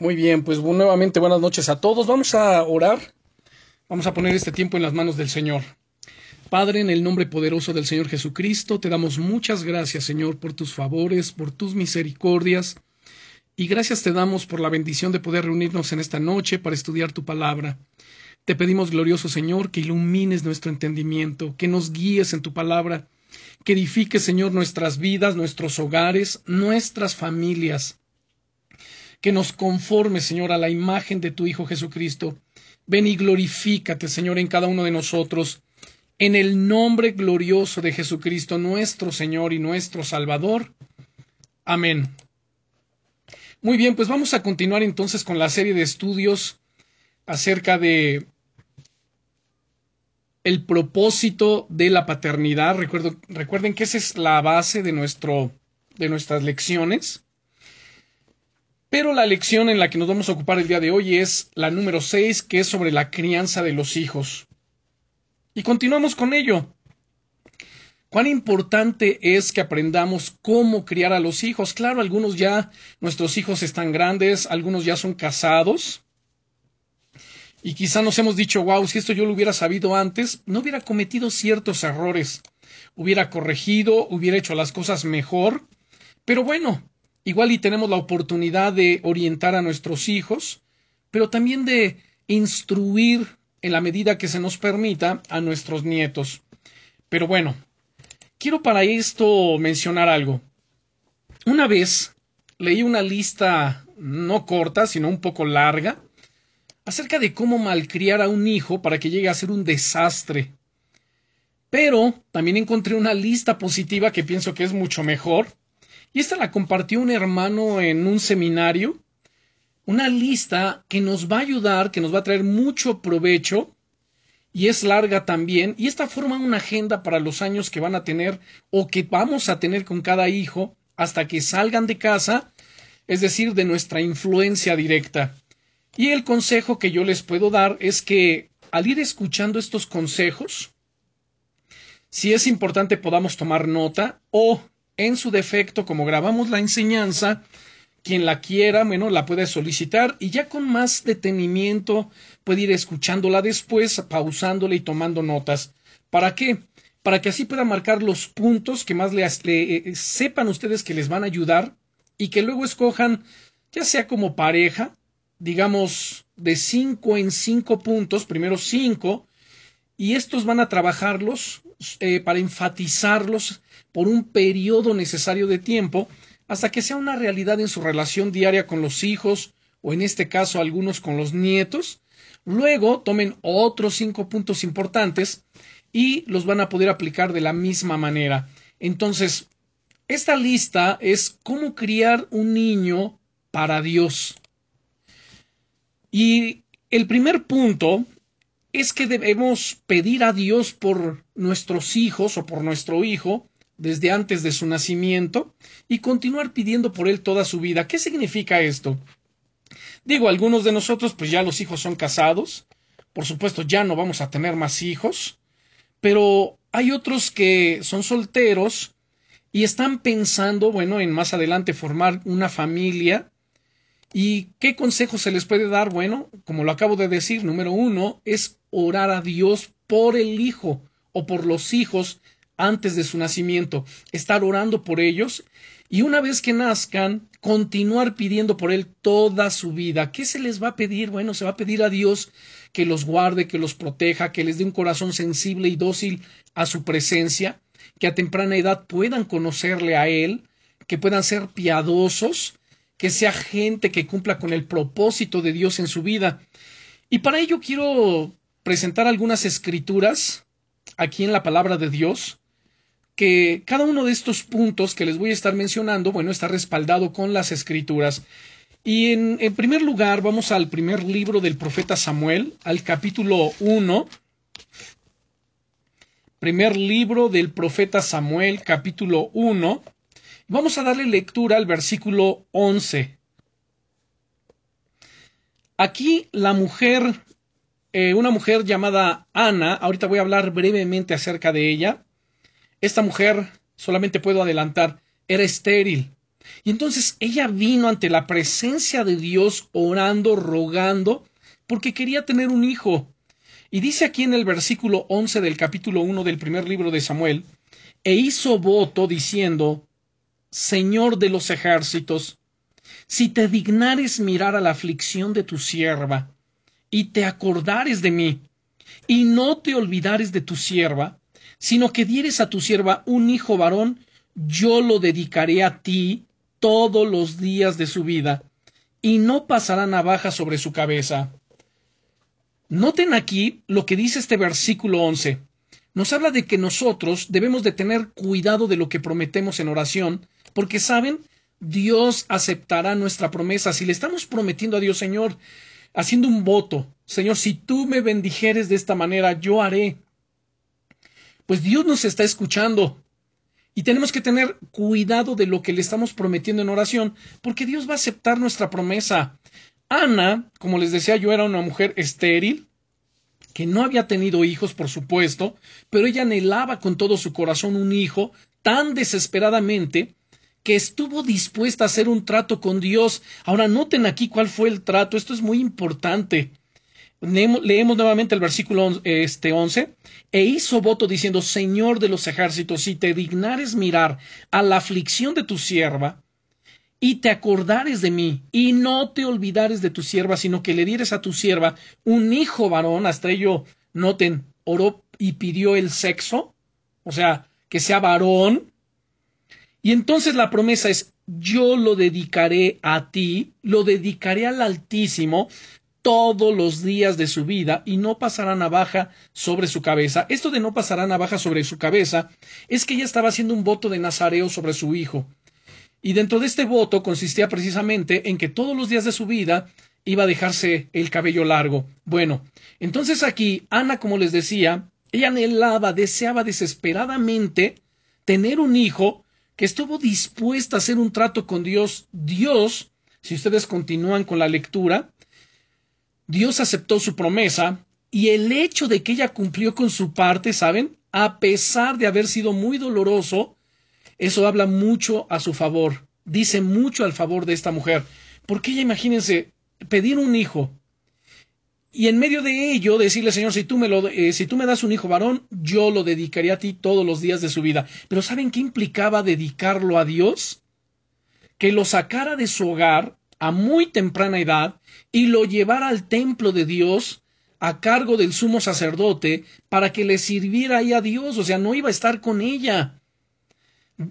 Muy bien, pues nuevamente buenas noches a todos. Vamos a orar. Vamos a poner este tiempo en las manos del Señor. Padre, en el nombre poderoso del Señor Jesucristo, te damos muchas gracias, Señor, por tus favores, por tus misericordias. Y gracias te damos por la bendición de poder reunirnos en esta noche para estudiar tu palabra. Te pedimos, glorioso Señor, que ilumines nuestro entendimiento, que nos guíes en tu palabra, que edifiques, Señor, nuestras vidas, nuestros hogares, nuestras familias que nos conforme, Señor, a la imagen de tu Hijo Jesucristo. Ven y glorifícate, Señor, en cada uno de nosotros. En el nombre glorioso de Jesucristo, nuestro Señor y nuestro Salvador. Amén. Muy bien, pues vamos a continuar entonces con la serie de estudios acerca de el propósito de la paternidad. recuerden que esa es la base de, nuestro, de nuestras lecciones. Pero la lección en la que nos vamos a ocupar el día de hoy es la número 6, que es sobre la crianza de los hijos. Y continuamos con ello. Cuán importante es que aprendamos cómo criar a los hijos. Claro, algunos ya, nuestros hijos están grandes, algunos ya son casados. Y quizá nos hemos dicho, wow, si esto yo lo hubiera sabido antes, no hubiera cometido ciertos errores, hubiera corregido, hubiera hecho las cosas mejor. Pero bueno, Igual y tenemos la oportunidad de orientar a nuestros hijos, pero también de instruir en la medida que se nos permita a nuestros nietos. Pero bueno, quiero para esto mencionar algo. Una vez leí una lista no corta, sino un poco larga, acerca de cómo malcriar a un hijo para que llegue a ser un desastre. Pero también encontré una lista positiva que pienso que es mucho mejor, y esta la compartió un hermano en un seminario, una lista que nos va a ayudar, que nos va a traer mucho provecho, y es larga también, y esta forma una agenda para los años que van a tener o que vamos a tener con cada hijo hasta que salgan de casa, es decir, de nuestra influencia directa. Y el consejo que yo les puedo dar es que al ir escuchando estos consejos, si es importante podamos tomar nota o en su defecto, como grabamos la enseñanza, quien la quiera, bueno, la puede solicitar y ya con más detenimiento puede ir escuchándola después, pausándola y tomando notas. ¿Para qué? Para que así pueda marcar los puntos que más le, eh, sepan ustedes que les van a ayudar y que luego escojan, ya sea como pareja, digamos, de cinco en cinco puntos, primero cinco, y estos van a trabajarlos eh, para enfatizarlos por un periodo necesario de tiempo hasta que sea una realidad en su relación diaria con los hijos o en este caso algunos con los nietos. Luego tomen otros cinco puntos importantes y los van a poder aplicar de la misma manera. Entonces, esta lista es cómo criar un niño para Dios. Y el primer punto es que debemos pedir a Dios por nuestros hijos o por nuestro hijo desde antes de su nacimiento y continuar pidiendo por él toda su vida. ¿Qué significa esto? Digo, algunos de nosotros pues ya los hijos son casados, por supuesto ya no vamos a tener más hijos, pero hay otros que son solteros y están pensando, bueno, en más adelante formar una familia ¿Y qué consejo se les puede dar? Bueno, como lo acabo de decir, número uno es orar a Dios por el hijo o por los hijos antes de su nacimiento, estar orando por ellos y una vez que nazcan, continuar pidiendo por él toda su vida. ¿Qué se les va a pedir? Bueno, se va a pedir a Dios que los guarde, que los proteja, que les dé un corazón sensible y dócil a su presencia, que a temprana edad puedan conocerle a él, que puedan ser piadosos, que sea gente que cumpla con el propósito de Dios en su vida. Y para ello quiero presentar algunas escrituras aquí en la palabra de Dios, que cada uno de estos puntos que les voy a estar mencionando, bueno, está respaldado con las escrituras. Y en, primer lugar, vamos al primer libro del profeta Samuel, al capítulo 1. Primer libro del profeta Samuel, capítulo 1 Vamos a darle lectura al versículo 11. Aquí la mujer, eh, una mujer llamada Ana, ahorita voy a hablar brevemente acerca de ella. Esta mujer, solamente puedo adelantar, era estéril. Y entonces ella vino ante la presencia de Dios orando, rogando, porque quería tener un hijo. Y dice aquí en el versículo 11 del capítulo 1 del primer libro de Samuel, e hizo voto diciendo, Señor de los ejércitos, si te dignares mirar a la aflicción de tu sierva, y te acordares de mí, y no te olvidares de tu sierva, sino que dieres a tu sierva un hijo varón, yo lo dedicaré a ti todos los días de su vida, y no pasará navaja sobre su cabeza. Noten aquí lo que dice este versículo 11. Nos habla de que nosotros debemos de tener cuidado de lo que prometemos en oración, porque saben, Dios aceptará nuestra promesa. Si le estamos prometiendo a Dios, Señor, haciendo un voto, Señor, si tú me bendijeres de esta manera, yo haré. Pues Dios nos está escuchando. Y tenemos que tener cuidado de lo que le estamos prometiendo en oración, porque Dios va a aceptar nuestra promesa. Ana, como les decía yo, era una mujer estéril, que no había tenido hijos, por supuesto, pero ella anhelaba con todo su corazón un hijo tan desesperadamente que estuvo dispuesta a hacer un trato con Dios. Ahora noten aquí cuál fue el trato, esto es muy importante. Leemos, nuevamente el versículo este 11. E hizo voto diciendo, Señor de los ejércitos, si te dignares mirar a la aflicción de tu sierva, y te acordares de mí, y no te olvidares de tu sierva, sino que le dieres a tu sierva un hijo varón, hasta ello, noten, oró y pidió el sexo, o sea, que sea varón, y entonces la promesa es, yo lo dedicaré a ti, lo dedicaré al Altísimo todos los días de su vida y no pasará navaja sobre su cabeza. Esto de no pasará navaja sobre su cabeza es que ella estaba haciendo un voto de nazareo sobre su hijo. Y dentro de este voto consistía precisamente en que todos los días de su vida iba a dejarse el cabello largo. Bueno, entonces aquí Ana, como les decía, ella anhelaba, deseaba desesperadamente tener un hijo que estuvo dispuesta a hacer un trato con Dios. Dios, si ustedes continúan con la lectura, Dios aceptó su promesa y el hecho de que ella cumplió con su parte, ¿saben? A pesar de haber sido muy doloroso, eso habla mucho a su favor, dice mucho al favor de esta mujer, porque ella, imagínense, pedir un hijo y en medio de ello decirle, Señor, si tú me lo, eh, si tú me das un hijo varón, yo lo dedicaría a ti todos los días de su vida. Pero ¿saben qué implicaba dedicarlo a Dios? Que lo sacara de su hogar a muy temprana edad y lo llevara al templo de Dios a cargo del sumo sacerdote para que le sirviera ahí a Dios, o sea, no iba a estar con ella.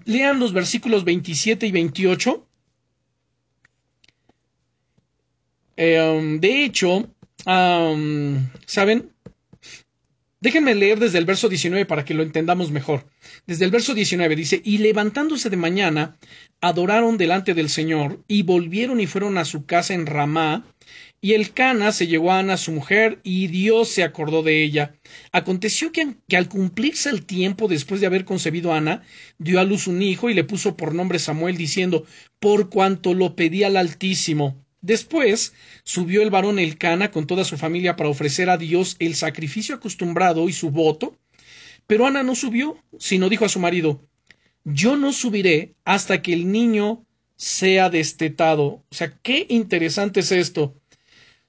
Lean los versículos 27 y 28. Eh, um, de hecho, um, ¿saben? Déjenme leer desde el verso 19 para que lo entendamos mejor. Desde el verso 19 dice, y levantándose de mañana, adoraron delante del Señor, y volvieron y fueron a su casa en Ramá, y el Cana se llevó a Ana su mujer, y Dios se acordó de ella. Aconteció que, al cumplirse el tiempo después de haber concebido Ana, dio a luz un hijo y le puso por nombre Samuel, diciendo, por cuanto lo pedí al Altísimo. Después subió el varón Elcana con toda su familia para ofrecer a Dios el sacrificio acostumbrado y su voto. Pero Ana no subió, sino dijo a su marido, Yo no subiré hasta que el niño sea destetado. O sea, qué interesante es esto.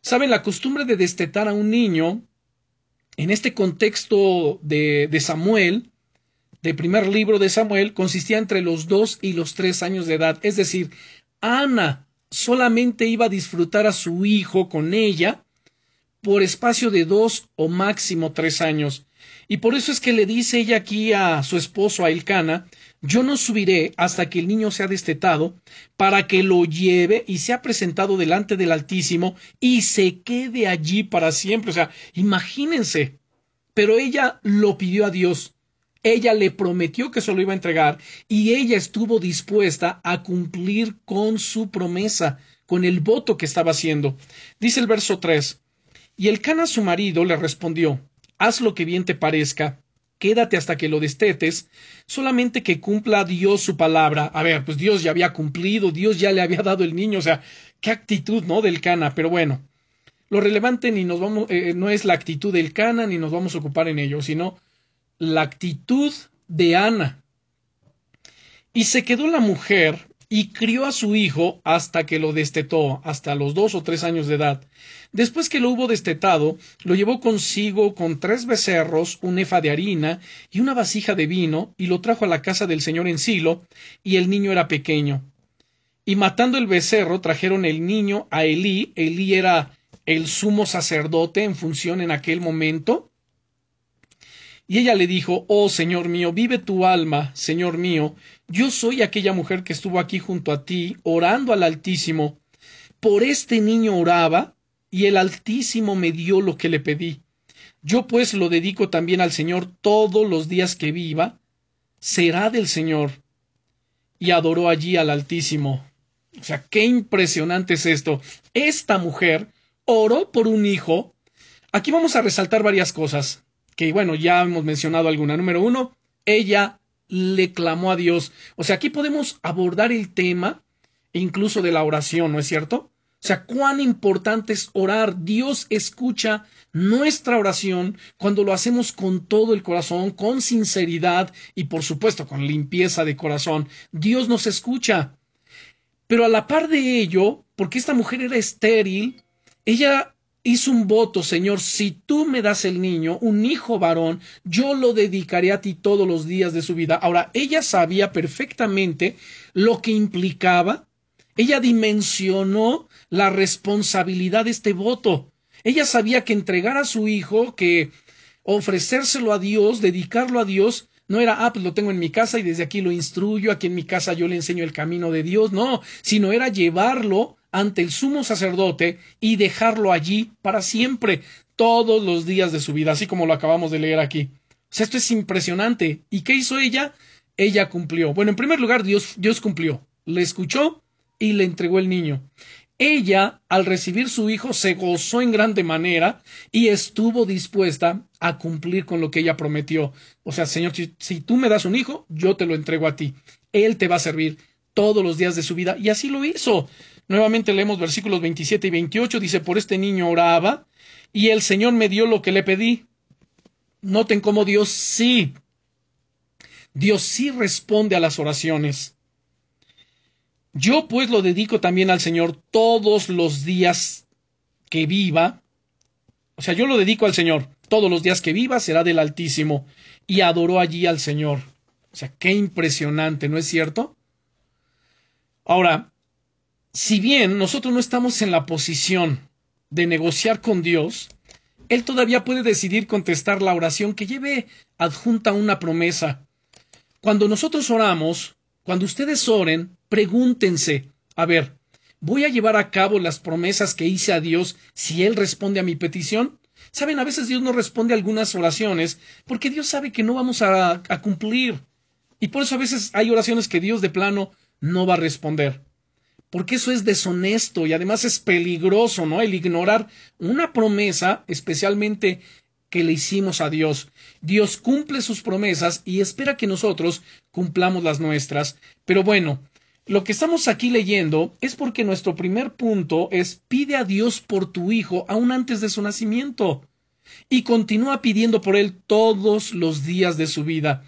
Saben, la costumbre de destetar a un niño, en este contexto de, de Samuel, de primer libro de Samuel, consistía entre los dos y los tres años de edad. Es decir, Ana solamente iba a disfrutar a su hijo con ella por espacio de dos o máximo tres años. Y por eso es que le dice ella aquí a su esposo, a Elcana, yo no subiré hasta que el niño sea destetado, para que lo lleve y sea presentado delante del Altísimo y se quede allí para siempre. O sea, imagínense. Pero ella lo pidió a Dios. Ella le prometió que se lo iba a entregar y ella estuvo dispuesta a cumplir con su promesa, con el voto que estaba haciendo. Dice el verso 3. Y el Cana su marido le respondió, haz lo que bien te parezca, quédate hasta que lo destetes, solamente que cumpla Dios su palabra. A ver, pues Dios ya había cumplido, Dios ya le había dado el niño, o sea, qué actitud, ¿no? Del Cana, pero bueno. Lo relevante ni nos vamos, eh, no es la actitud del Cana, ni nos vamos a ocupar en ello, sino la actitud de Ana. Y se quedó la mujer y crió a su hijo hasta que lo destetó, hasta los dos o tres años de edad. Después que lo hubo destetado, lo llevó consigo con tres becerros, un efa de harina y una vasija de vino, y lo trajo a la casa del señor en Silo, y el niño era pequeño. Y matando el becerro, trajeron el niño a Elí. Elí era el sumo sacerdote en función en aquel momento. Y ella le dijo, Oh Señor mío, vive tu alma, Señor mío, yo soy aquella mujer que estuvo aquí junto a ti, orando al Altísimo. Por este niño oraba, y el Altísimo me dio lo que le pedí. Yo pues lo dedico también al Señor todos los días que viva, será del Señor. Y adoró allí al Altísimo. O sea, qué impresionante es esto. Esta mujer oró por un hijo. Aquí vamos a resaltar varias cosas, que bueno, ya hemos mencionado alguna. Número uno, ella le clamó a Dios. O sea, aquí podemos abordar el tema incluso de la oración, ¿no es cierto? O sea, cuán importante es orar. Dios escucha nuestra oración cuando lo hacemos con todo el corazón, con sinceridad y por supuesto con limpieza de corazón. Dios nos escucha. Pero a la par de ello, porque esta mujer era estéril, ella hizo un voto, Señor, si tú me das el niño, un hijo varón, yo lo dedicaré a ti todos los días de su vida. Ahora, ella sabía perfectamente lo que implicaba, ella dimensionó la responsabilidad de este voto. Ella sabía que entregar a su hijo, que ofrecérselo a Dios, dedicarlo a Dios, no era, ah, pues lo tengo en mi casa y desde aquí lo instruyo, aquí en mi casa yo le enseño el camino de Dios, no, sino era llevarlo ante el sumo sacerdote y dejarlo allí para siempre, todos los días de su vida, así como lo acabamos de leer aquí. O sea, esto es impresionante. ¿Y qué hizo ella? Ella cumplió. Bueno, en primer lugar, Dios, Dios cumplió. Le escuchó y le entregó el niño. Ella, al recibir su hijo, se gozó en grande manera y estuvo dispuesta a cumplir con lo que ella prometió. O sea, Señor, si, si, tú me das un hijo, yo te lo entrego a ti. Él te va a servir todos los días de su vida. Y así lo hizo. Nuevamente leemos versículos 27 y 28, dice, por este niño oraba y el Señor me dio lo que le pedí. Noten cómo Dios sí, Dios sí responde a las oraciones. Yo pues lo dedico también al Señor todos los días que viva. O sea, yo lo dedico al Señor. Todos los días que viva será del Altísimo. Y adoró allí al Señor. O sea, qué impresionante, ¿no es cierto? Ahora, si bien nosotros no estamos en la posición de negociar con Dios, Él todavía puede decidir contestar la oración que lleve adjunta una promesa. Cuando nosotros oramos, cuando ustedes oren, pregúntense, a ver, ¿voy a llevar a cabo las promesas que hice a Dios si Él responde a mi petición? Saben, a veces Dios no responde a algunas oraciones porque Dios sabe que no vamos a, a cumplir. Y por eso a veces hay oraciones que Dios de plano no va a responder porque eso es deshonesto y además es peligroso, ¿no? El ignorar una promesa, especialmente que le hicimos a Dios. Dios cumple sus promesas y espera que nosotros cumplamos las nuestras. Pero bueno, lo que estamos aquí leyendo es porque nuestro primer punto es pide a Dios por tu hijo aún antes de su nacimiento y continúa pidiendo por él todos los días de su vida.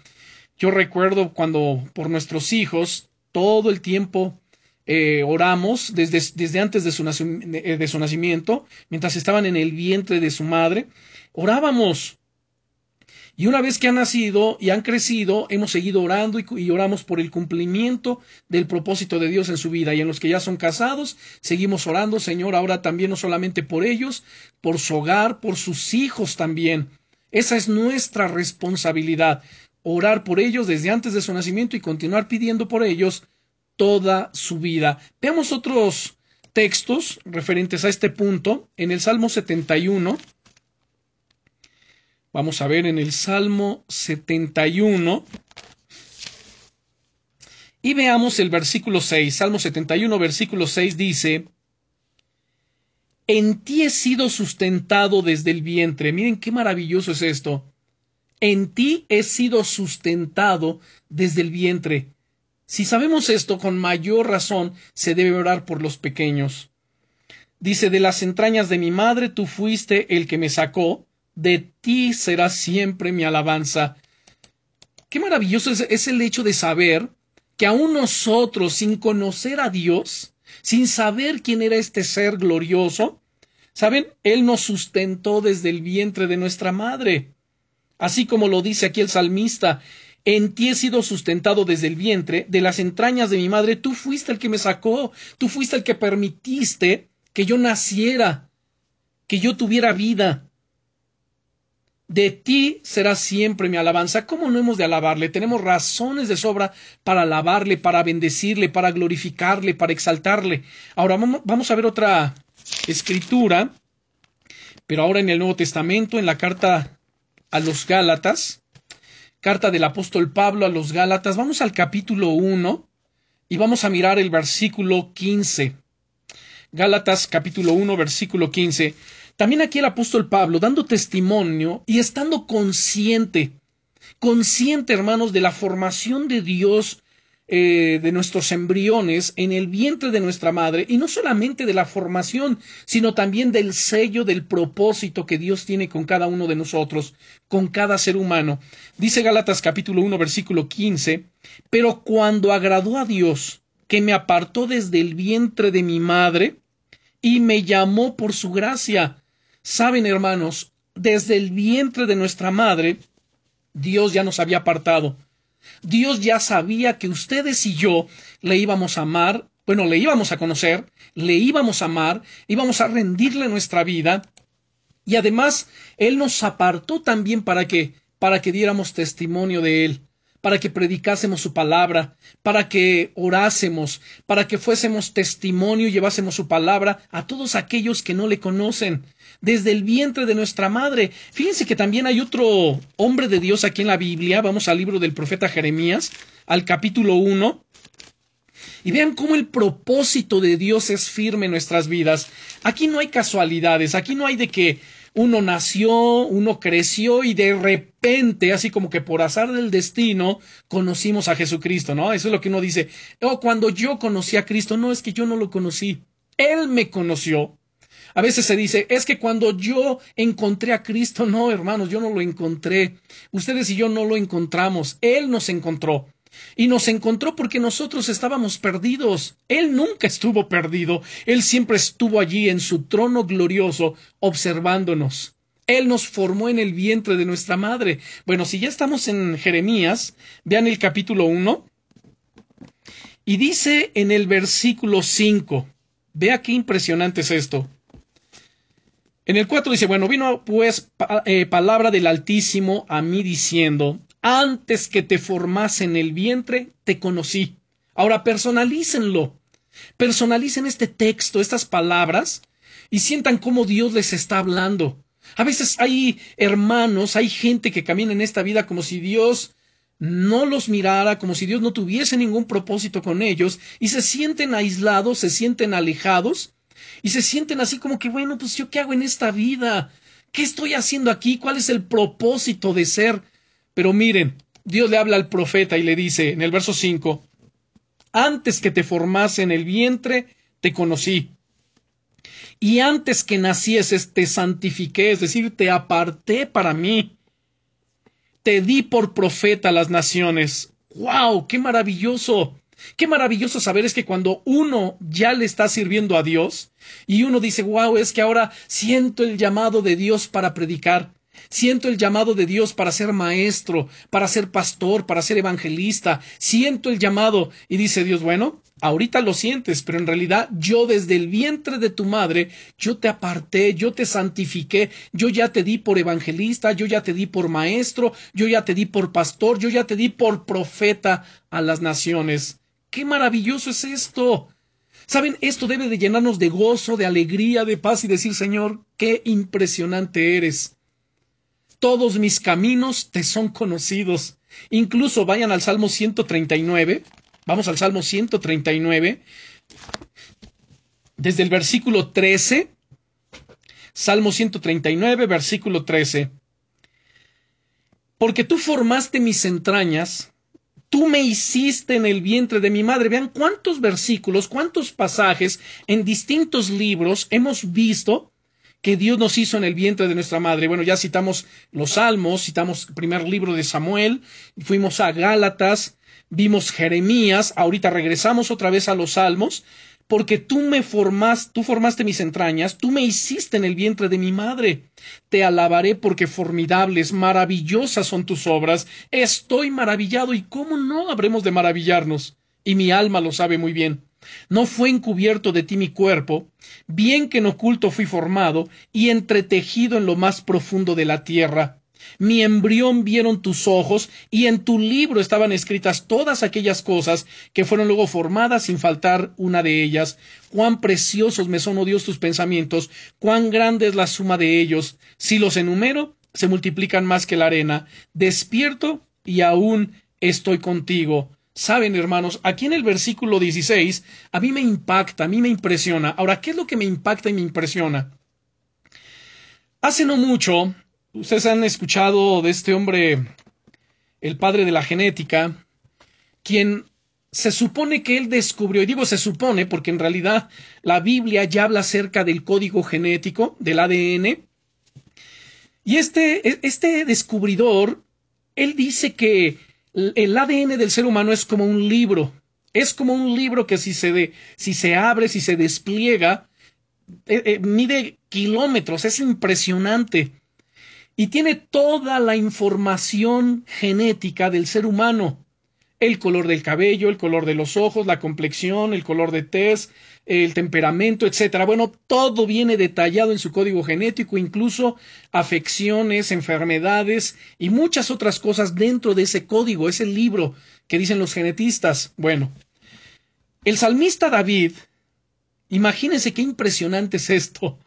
Yo recuerdo cuando por nuestros hijos todo el tiempo eh, oramos desde, desde antes de su, eh, de su nacimiento, mientras estaban en el vientre de su madre, orábamos. Y una vez que han nacido y han crecido, hemos seguido orando y, y, oramos por el cumplimiento del propósito de Dios en su vida. Y en los que ya son casados, seguimos orando, Señor, ahora también no solamente por ellos, por su hogar, por sus hijos también. Esa es nuestra responsabilidad, orar por ellos desde antes de su nacimiento y continuar pidiendo por ellos toda su vida. Veamos otros textos referentes a este punto en el Salmo 71. Vamos a ver en el Salmo 71. Y veamos el versículo 6. Salmo 71, versículo 6 dice, En ti he sido sustentado desde el vientre. Miren qué maravilloso es esto. En ti he sido sustentado desde el vientre. Si sabemos esto, con mayor razón se debe orar por los pequeños. Dice, de las entrañas de mi madre tú fuiste el que me sacó, de ti será siempre mi alabanza. Qué maravilloso es, el hecho de saber que aún nosotros, sin conocer a Dios, sin saber quién era este ser glorioso, ¿saben? Él nos sustentó desde el vientre de nuestra madre. Así como lo dice aquí el salmista, en ti he sido sustentado desde el vientre, de las entrañas de mi madre, tú fuiste el que me sacó, tú fuiste el que permitiste que yo naciera, que yo tuviera vida. De ti será siempre mi alabanza. ¿Cómo no hemos de alabarle? Tenemos razones de sobra para alabarle, para bendecirle, para glorificarle, para exaltarle. Ahora vamos a ver otra escritura, pero ahora en el Nuevo Testamento, en la carta a los Gálatas, carta del apóstol Pablo a los Gálatas, vamos al capítulo 1 y vamos a mirar el versículo 15. Gálatas capítulo 1, versículo 15. También aquí el apóstol Pablo dando testimonio y estando consciente, consciente, hermanos, de la formación de Dios eh, de nuestros embriones en el vientre de nuestra madre, y no solamente de la formación, sino también del sello del propósito que Dios tiene con cada uno de nosotros, con cada ser humano. Dice Gálatas capítulo 1 versículo 15, pero cuando agradó a Dios, que me apartó desde el vientre de mi madre, y me llamó por su gracia, Saben, hermanos, desde el vientre de nuestra madre, Dios ya nos había apartado. Dios ya sabía que ustedes y yo le íbamos a amar, bueno, le íbamos a conocer, le íbamos a amar, íbamos a rendirle nuestra vida, y además Él nos apartó también para que, para que diéramos testimonio de Él para que predicásemos su palabra, para que orásemos, para que fuésemos testimonio y llevásemos su palabra a todos aquellos que no le conocen, desde el vientre de nuestra madre. Fíjense que también hay otro hombre de Dios aquí en la Biblia, vamos al libro del profeta Jeremías, al capítulo 1, y vean cómo el propósito de Dios es firme en nuestras vidas. Aquí no hay casualidades, aquí no hay de que uno nació, uno creció y de repente, así como que por azar del destino, conocimos a Jesucristo, ¿no? Eso es lo que uno dice. Oh, cuando yo conocí a Cristo, no es que yo no lo conocí. Él me conoció. A veces se dice, es que cuando yo encontré a Cristo, no, hermanos, yo no lo encontré. Ustedes y yo no lo encontramos. Él nos encontró. Y nos encontró porque nosotros estábamos perdidos. Él nunca estuvo perdido. Él siempre estuvo allí en su trono glorioso, observándonos. Él nos formó en el vientre de nuestra madre. Bueno, si ya estamos en Jeremías, vean el capítulo 1. Y dice en el versículo 5, vea qué impresionante es esto. En el 4 dice, bueno, vino pues eh, palabra del Altísimo a mí diciendo, antes que te formase en el vientre, te conocí. Ahora personalícenlo. Personalicen este texto, estas palabras, y sientan cómo Dios les está hablando. A veces hay hermanos, hay gente que camina en esta vida como si Dios no los mirara, como si Dios no tuviese ningún propósito con ellos, y se sienten aislados, se sienten alejados, y se sienten así como que, bueno, pues yo qué hago en esta vida, qué estoy haciendo aquí, cuál es el propósito de ser. Pero miren, Dios le habla al profeta y le dice en el verso 5, antes que te formase en el vientre, te conocí. Y antes que nacieses, te santifiqué, es decir, te aparté para mí. Te di por profeta a las naciones. ¡Wow! ¡Qué maravilloso! Qué maravilloso saber es que cuando uno ya le está sirviendo a Dios y uno dice, wow, es que ahora siento el llamado de Dios para predicar, Siento el llamado de Dios para ser maestro, para ser pastor, para ser evangelista. Siento el llamado y dice Dios, bueno, ahorita lo sientes, pero en realidad yo desde el vientre de tu madre, yo te aparté, yo te santifiqué, yo ya te di por evangelista, yo ya te di por maestro, yo ya te di por pastor, yo ya te di por profeta a las naciones. ¡Qué maravilloso es esto! Saben, esto debe de llenarnos de gozo, de alegría, de paz y decir, Señor, qué impresionante eres todos mis caminos te son conocidos. Incluso vayan al Salmo 139, vamos al Salmo 139, desde el versículo 13, Salmo 139, versículo 13. Porque tú formaste mis entrañas, tú me hiciste en el vientre de mi madre. Vean cuántos versículos, cuántos pasajes en distintos libros hemos visto que Dios nos hizo en el vientre de nuestra madre. Bueno, ya citamos los Salmos, citamos el primer libro de Samuel, fuimos a Gálatas, vimos Jeremías, ahorita regresamos otra vez a los Salmos, porque tú me formaste, tú formaste mis entrañas, tú me hiciste en el vientre de mi madre. Te alabaré porque formidables, maravillosas son tus obras. Estoy maravillado y cómo no habremos de maravillarnos. Y mi alma lo sabe muy bien. No fue encubierto de ti mi cuerpo, bien que en oculto fui formado y entretejido en lo más profundo de la tierra. Mi embrión vieron tus ojos, y en tu libro estaban escritas todas aquellas cosas que fueron luego formadas sin faltar una de ellas. Cuán preciosos me son, oh Dios, tus pensamientos, cuán grande es la suma de ellos. Si los enumero, se multiplican más que la arena. Despierto y aún estoy contigo. Saben, hermanos, aquí en el versículo 16, a mí me impacta, a mí me impresiona. Ahora, ¿qué es lo que me impacta y me impresiona? Hace no mucho, Ustedes han escuchado de este hombre, el padre de la genética, quien se supone que él descubrió, y digo se supone porque en realidad la Biblia ya habla acerca del código genético, del ADN, y este, este descubridor, él dice que el ADN del ser humano es como un libro, es como un libro que si se, de, si se abre, si se despliega, eh, eh, mide kilómetros, es impresionante y tiene toda la información genética del ser humano. El color del cabello, el color de los ojos, la complexión, el color de tez, el temperamento, etcétera. Bueno, todo viene detallado en su código genético, incluso afecciones, enfermedades y muchas otras cosas dentro de ese código, ese libro que dicen los genetistas. Bueno, el salmista David, imagínense qué impresionante es esto.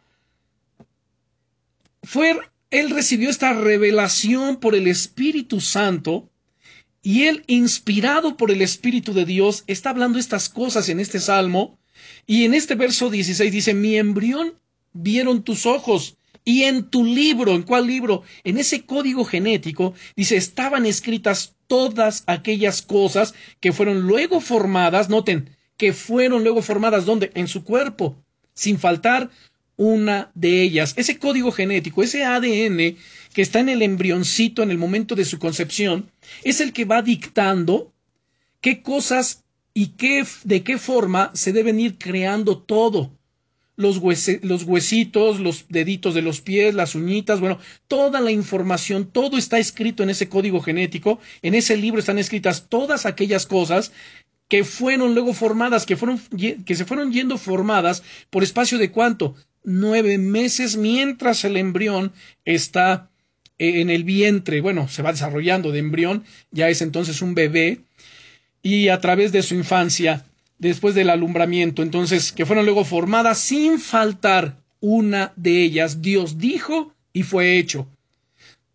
Fue él recibió esta revelación por el Espíritu Santo y él, inspirado por el Espíritu de Dios, está hablando estas cosas en este salmo. Y en este verso 16 dice, mi embrión vieron tus ojos. Y en tu libro, ¿en cuál libro? En ese código genético, dice, estaban escritas todas aquellas cosas que fueron luego formadas, noten, que fueron luego formadas, ¿dónde? En su cuerpo, sin faltar una de ellas. Ese código genético, ese ADN que está en el embrioncito en el momento de su concepción, es el que va dictando qué cosas y qué, de qué forma se deben ir creando todo. Los, los huesitos, los deditos de los pies, las uñitas, bueno, toda la información, todo está escrito en ese código genético, en ese libro están escritas todas aquellas cosas que fueron luego formadas, que, fueron, que se fueron yendo formadas por espacio de cuánto? Nueve meses mientras el embrión está eh, en el vientre, bueno, se va desarrollando de embrión, ya es entonces un bebé, y a través de su infancia, después del alumbramiento, entonces, que fueron luego formadas sin faltar una de ellas, Dios dijo y fue hecho.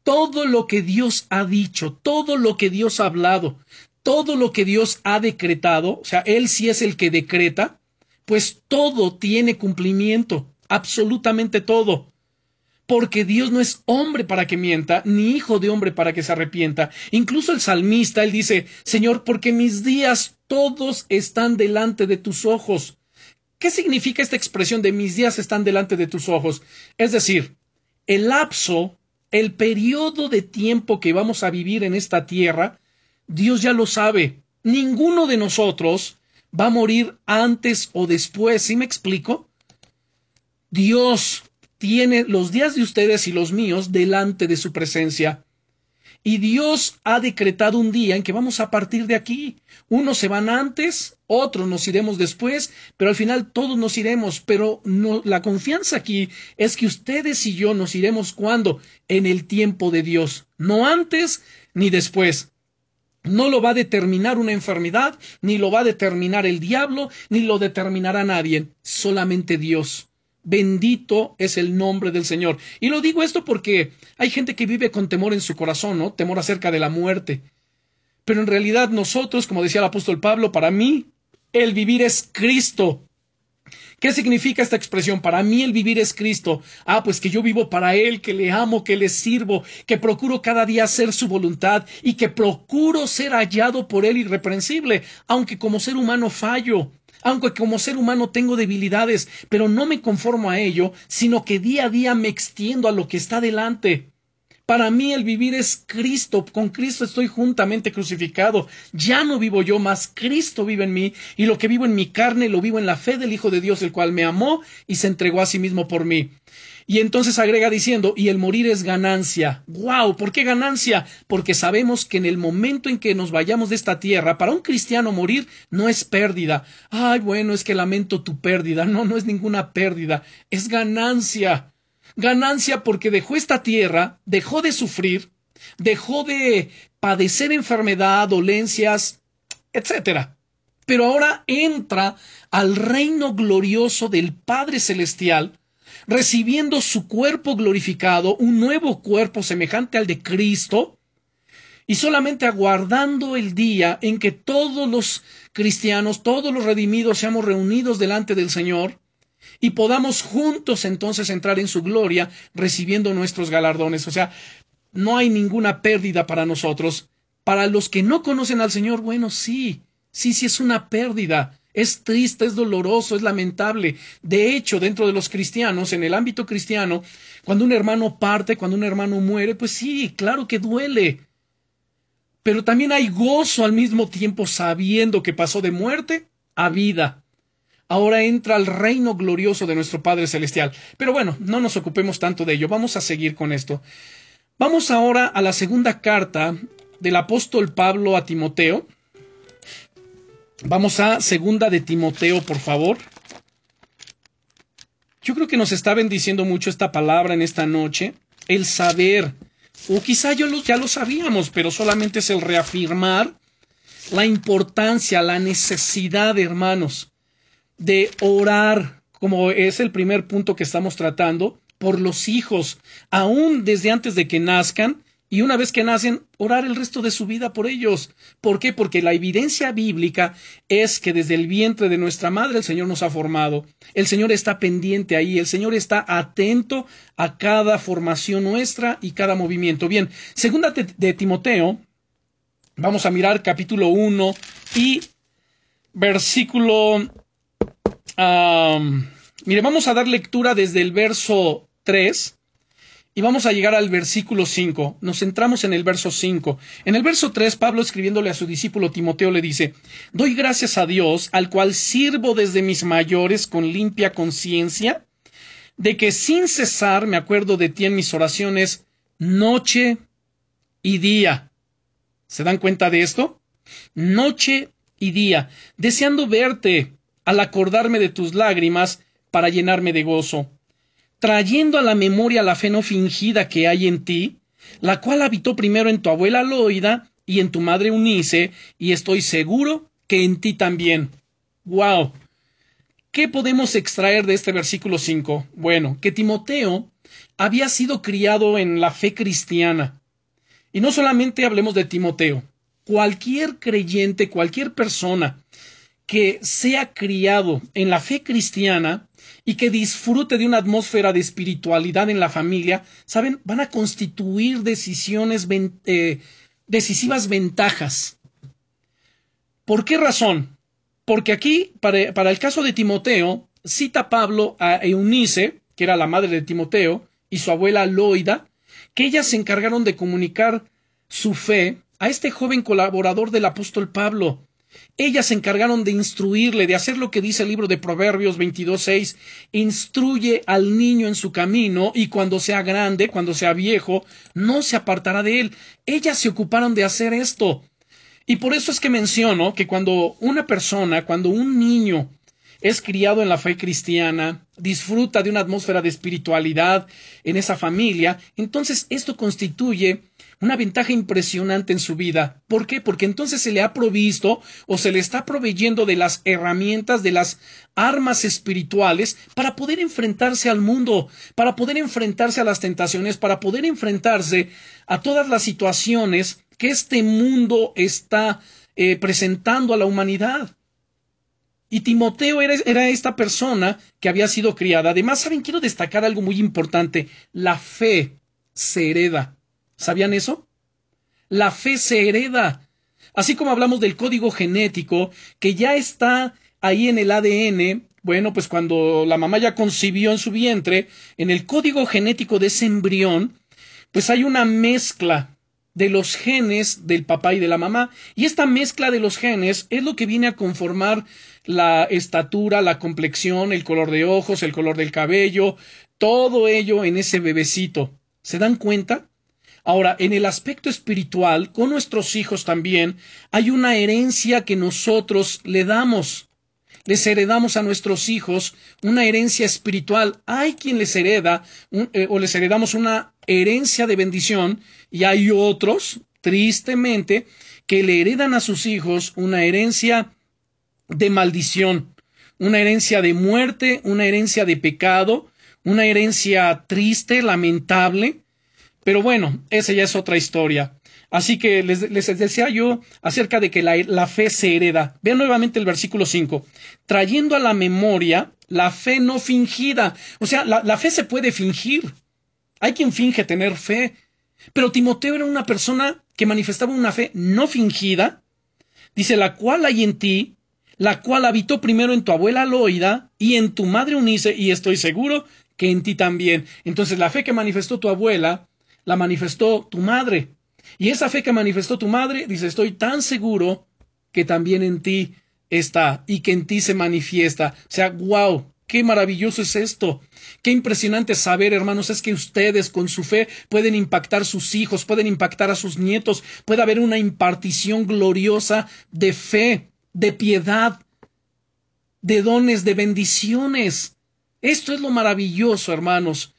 Todo lo que Dios ha dicho, todo lo que Dios ha hablado, todo lo que Dios ha decretado, o sea, Él sí es el que decreta, pues todo tiene cumplimiento absolutamente todo. Porque Dios no es hombre para que mienta, ni hijo de hombre para que se arrepienta. Incluso el salmista, él dice, Señor, porque mis días todos están delante de tus ojos. ¿Qué significa esta expresión de mis días están delante de tus ojos? Es decir, el lapso, el periodo de tiempo que vamos a vivir en esta tierra, Dios ya lo sabe. Ninguno de nosotros va a morir antes o después. ¿Sí me explico? Dios tiene los días de ustedes y los míos delante de su presencia. Y Dios ha decretado un día en que vamos a partir de aquí. Unos se van antes, otros nos iremos después, pero al final todos nos iremos. Pero la confianza aquí es que ustedes y yo nos iremos cuando? En el tiempo de Dios, no antes ni después. No lo va a determinar una enfermedad, ni lo va a determinar el diablo, ni lo determinará nadie, solamente Dios. Bendito es el nombre del Señor. Y lo digo esto porque hay gente que vive con temor en su corazón, ¿no? Temor acerca de la muerte. Pero en realidad nosotros, como decía el apóstol Pablo, para mí el vivir es Cristo. ¿Qué significa esta expresión? Para mí el vivir es Cristo. Ah, pues que yo vivo para Él, que le amo, que le sirvo, que procuro cada día hacer su voluntad y que procuro ser hallado por Él irreprensible, aunque como ser humano fallo aunque como ser humano tengo debilidades, pero no me conformo a ello, sino que día a día me extiendo a lo que está delante. Para mí el vivir es Cristo. Con Cristo estoy juntamente crucificado. Ya no vivo yo, más Cristo vive en mí. Y lo que vivo en mi carne lo vivo en la fe del Hijo de Dios, el cual me amó y se entregó a sí mismo por mí. Y entonces agrega diciendo, y el morir es ganancia. ¡Wow! ¿Por qué ganancia? Porque sabemos que en el momento en que nos vayamos de esta tierra, para un cristiano morir no es pérdida. Ay, bueno, es que lamento tu pérdida. No, no es ninguna pérdida, es ganancia. Ganancia porque dejó esta tierra, dejó de sufrir, dejó de padecer enfermedad, dolencias, etc. Pero ahora entra al reino glorioso del Padre Celestial, recibiendo su cuerpo glorificado, un nuevo cuerpo semejante al de Cristo, y solamente aguardando el día en que todos los cristianos, todos los redimidos seamos reunidos delante del Señor y podamos juntos entonces entrar en su gloria recibiendo nuestros galardones. O sea, no hay ninguna pérdida para nosotros. Para los que no conocen al Señor, bueno, sí, sí, sí es una pérdida. Es triste, es doloroso, es lamentable. De hecho, dentro de los cristianos, en el ámbito cristiano, cuando un hermano parte, cuando un hermano muere, pues sí, claro que duele. Pero también hay gozo al mismo tiempo sabiendo que pasó de muerte a vida. Ahora entra al reino glorioso de nuestro Padre Celestial. Pero bueno, no nos ocupemos tanto de ello. Vamos a seguir con esto. Vamos ahora a la segunda carta del apóstol Pablo a Timoteo. Vamos a segunda de Timoteo, por favor. Yo creo que nos está bendiciendo mucho esta palabra en esta noche, el saber, o quizá yo ya lo sabíamos, pero solamente es el reafirmar la importancia, la necesidad, hermanos, de orar, como es el primer punto que estamos tratando, por los hijos, aún desde antes de que nazcan, y una vez que nacen, orar el resto de su vida por ellos. ¿Por qué? Porque la evidencia bíblica es que desde el vientre de nuestra madre el Señor nos ha formado. El Señor está pendiente ahí, el Señor está atento a cada formación nuestra y cada movimiento. Bien, segunda de Timoteo, vamos a mirar capítulo 1 y versículo... mire, vamos a dar lectura desde el verso 3 y vamos a llegar al versículo 5. Nos centramos en el verso 5. En el verso 3, Pablo escribiéndole a su discípulo Timoteo le dice, Doy gracias a Dios, al cual sirvo desde mis mayores con limpia conciencia, de que sin cesar me acuerdo de ti en mis oraciones noche y día. ¿Se dan cuenta de esto? Noche y día, deseando verte al acordarme de tus lágrimas para llenarme de gozo trayendo a la memoria la fe no fingida que hay en ti, la cual habitó primero en tu abuela Loida y en tu madre Unice, y estoy seguro que en ti también. ¡Wow! ¿Qué podemos extraer de este versículo 5? Bueno, que Timoteo había sido criado en la fe cristiana. Y no solamente hablemos de Timoteo, cualquier creyente, cualquier persona que sea criado en la fe cristiana, y que disfrute de una atmósfera de espiritualidad en la familia, ¿saben? Van a constituir decisiones, eh, decisivas ventajas. ¿Por qué razón? Porque aquí, para, para, el caso de Timoteo, cita Pablo a Eunice, que era la madre de Timoteo, y su abuela Loida, que ellas se encargaron de comunicar su fe a este joven colaborador del apóstol Pablo, ellas se encargaron de instruirle, de hacer lo que dice el libro de Proverbios 22.6, instruye al niño en su camino y cuando sea grande, cuando sea viejo, no se apartará de él. Ellas se ocuparon de hacer esto. Y por eso es que menciono que cuando una persona, cuando un niño es criado en la fe cristiana, disfruta de una atmósfera de espiritualidad en esa familia, entonces esto constituye una ventaja impresionante en su vida. ¿Por qué? Porque entonces se le ha provisto o se le está proveyendo de las herramientas, de las armas espirituales para poder enfrentarse al mundo, para poder enfrentarse a las tentaciones, para poder enfrentarse a todas las situaciones que este mundo está eh, presentando a la humanidad. Y Timoteo era, era, esta persona que había sido criada. Además, ¿saben? Quiero destacar algo muy importante. La fe se hereda. ¿Sabían eso? La fe se hereda. Así como hablamos del código genético, que ya está ahí en el ADN, bueno, pues cuando la mamá ya concibió en su vientre, en el código genético de ese embrión, pues hay una mezcla de los genes del papá y de la mamá. Y esta mezcla de los genes es lo que viene a conformar la estatura, la complexión, el color de ojos, el color del cabello, todo ello en ese bebecito. ¿Se dan cuenta? Ahora, en el aspecto espiritual, con nuestros hijos también, hay una herencia que nosotros le damos. Les heredamos a nuestros hijos una herencia espiritual. Hay quien les hereda eh, o les heredamos una herencia de bendición y hay otros, tristemente, que le heredan a sus hijos una herencia de maldición, una herencia de muerte, una herencia de pecado, una herencia triste, lamentable. Pero bueno, esa ya es otra historia. Así que les, decía yo acerca de que la, fe se hereda. Vean nuevamente el versículo 5. Trayendo a la memoria la fe no fingida. O sea, la, la fe se puede fingir. Hay quien finge tener fe. Pero Timoteo era una persona que manifestaba una fe no fingida. Dice, la cual hay en ti, la cual habitó primero en tu abuela Loida y en tu madre Unice, y estoy seguro que en ti también. Entonces la fe que manifestó tu abuela, la manifestó tu madre. Y esa fe que manifestó tu madre, dice, estoy tan seguro que también en ti está y que en ti se manifiesta. O sea, wow, qué maravilloso es esto. Qué impresionante saber, hermanos, es que ustedes con su fe pueden impactar sus hijos, pueden impactar a sus nietos, puede haber una impartición gloriosa de fe, de piedad, de dones, de bendiciones. Esto es lo maravilloso, hermanos,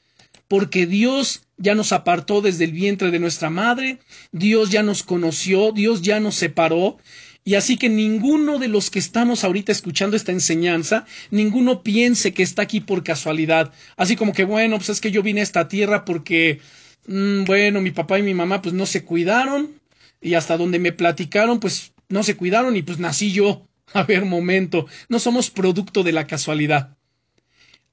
porque Dios ya nos apartó desde el vientre de nuestra madre, Dios ya nos conoció, Dios ya nos separó, y así que ninguno de los que estamos ahorita escuchando esta enseñanza, ninguno piense que está aquí por casualidad, así como que bueno, pues es que yo vine a esta tierra porque, mm, bueno, mi papá y mi mamá pues no se cuidaron, y hasta donde me platicaron pues no se cuidaron y pues nací yo. A ver, momento, no somos producto de la casualidad.